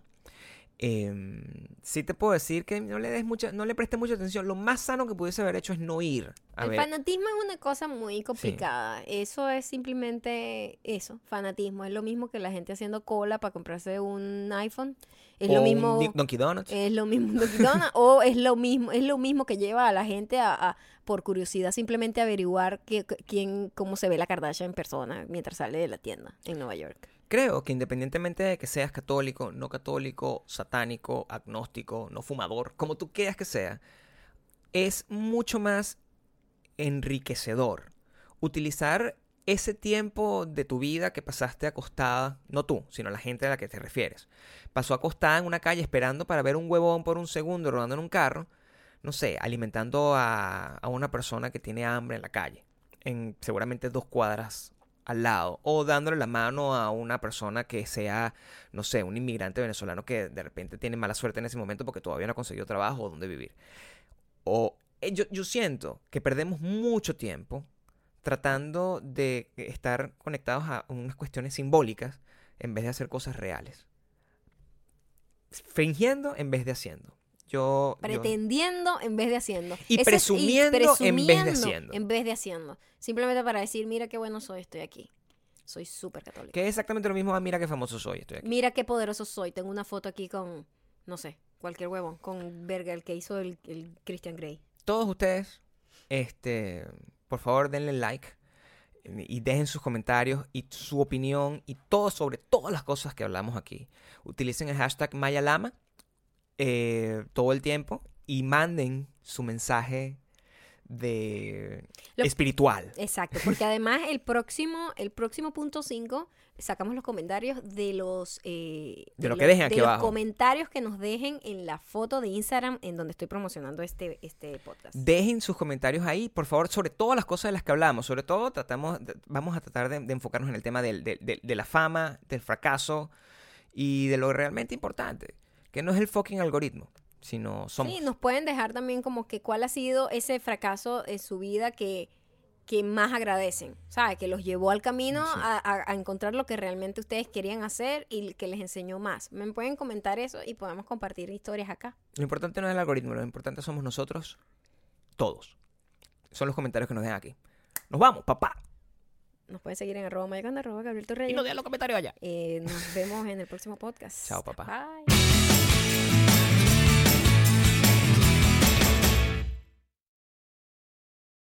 Em, sí te puedo decir que no le des mucha, no le prestes mucha atención. Lo más sano que pudiese haber hecho es no ir a el ver. fanatismo es una cosa muy complicada. Eso es simplemente eso, fanatismo. Es lo mismo que la gente haciendo cola para comprarse un iPhone. Es o lo mismo. Dunkin' Donuts. Es lo mismo Dunkin' Donuts, o es lo mismo, es lo mismo que lleva a la gente a, a, por curiosidad simplemente averiguar quién, cómo se ve la Kardashian en persona mientras sale de la tienda en Nueva York. Creo que independientemente de que seas católico, no católico, satánico, agnóstico, no fumador, como tú quieras que sea, es mucho más enriquecedor utilizar ese tiempo de tu vida que pasaste acostada, no tú, sino la gente a la que te refieres, pasó acostada en una calle esperando para ver un huevón por un segundo rodando en un carro, no sé, alimentando a, a una persona que tiene hambre en la calle, en seguramente dos cuadras al lado, o dándole la mano a una persona que sea, no sé, un inmigrante venezolano que de repente tiene mala suerte en ese momento porque todavía no ha conseguido trabajo o dónde vivir. O eh, yo, yo siento que perdemos mucho tiempo tratando de estar conectados a unas cuestiones simbólicas en vez de hacer cosas reales. Fingiendo en vez de haciendo. Yo, yo- Pretendiendo en vez de haciendo. Y es- presumiendo en vez de haciendo. En vez de haciendo. Simplemente para decir, mira qué bueno soy, estoy aquí. Soy súper católica. que es exactamente lo mismo, mira qué famoso soy, estoy aquí. Mira qué poderoso soy. Tengo una foto aquí con, no sé, cualquier huevón, con Verga, el que hizo el, el Christian Grey. todos ustedes, este, por favor denle like y dejen sus comentarios y su opinión y todo sobre todas las cosas que hablamos aquí. Utilicen el hashtag Mayalama eh, todo el tiempo y manden su mensaje de Lo- espiritual. Exacto, [LAUGHS] porque además el próximo, el próximo punto 5, sacamos los comentarios de los... eh, De lo que dejen aquí de los comentarios que nos dejen en la foto de Instagram en donde estoy promocionando este, este podcast. Dejen sus comentarios ahí, por favor, sobre todas las cosas de las que hablamos. Sobre todo, tratamos, de- vamos a tratar de, de enfocarnos en el tema del- del- de la fama, del fracaso y de lo realmente importante, que no es el fucking algoritmo, sino somos. Sí, nos pueden dejar también como que cuál ha sido ese fracaso en su vida que, que más agradecen, ¿sabes? Que los llevó al camino Sí. a, a- encontrar lo que realmente ustedes querían hacer y que les enseñó más. Me pueden comentar eso y podemos compartir historias acá. Lo importante no es el algoritmo, lo importante somos nosotros, todos. Son los comentarios que nos dejan aquí. Nos vamos, papá. Nos pueden seguir en arroba mayocando, arroba Gabriel Torreyes. Y nos dejan los comentarios allá. Eh, nos vemos en el próximo podcast. Chao, papá. Bye.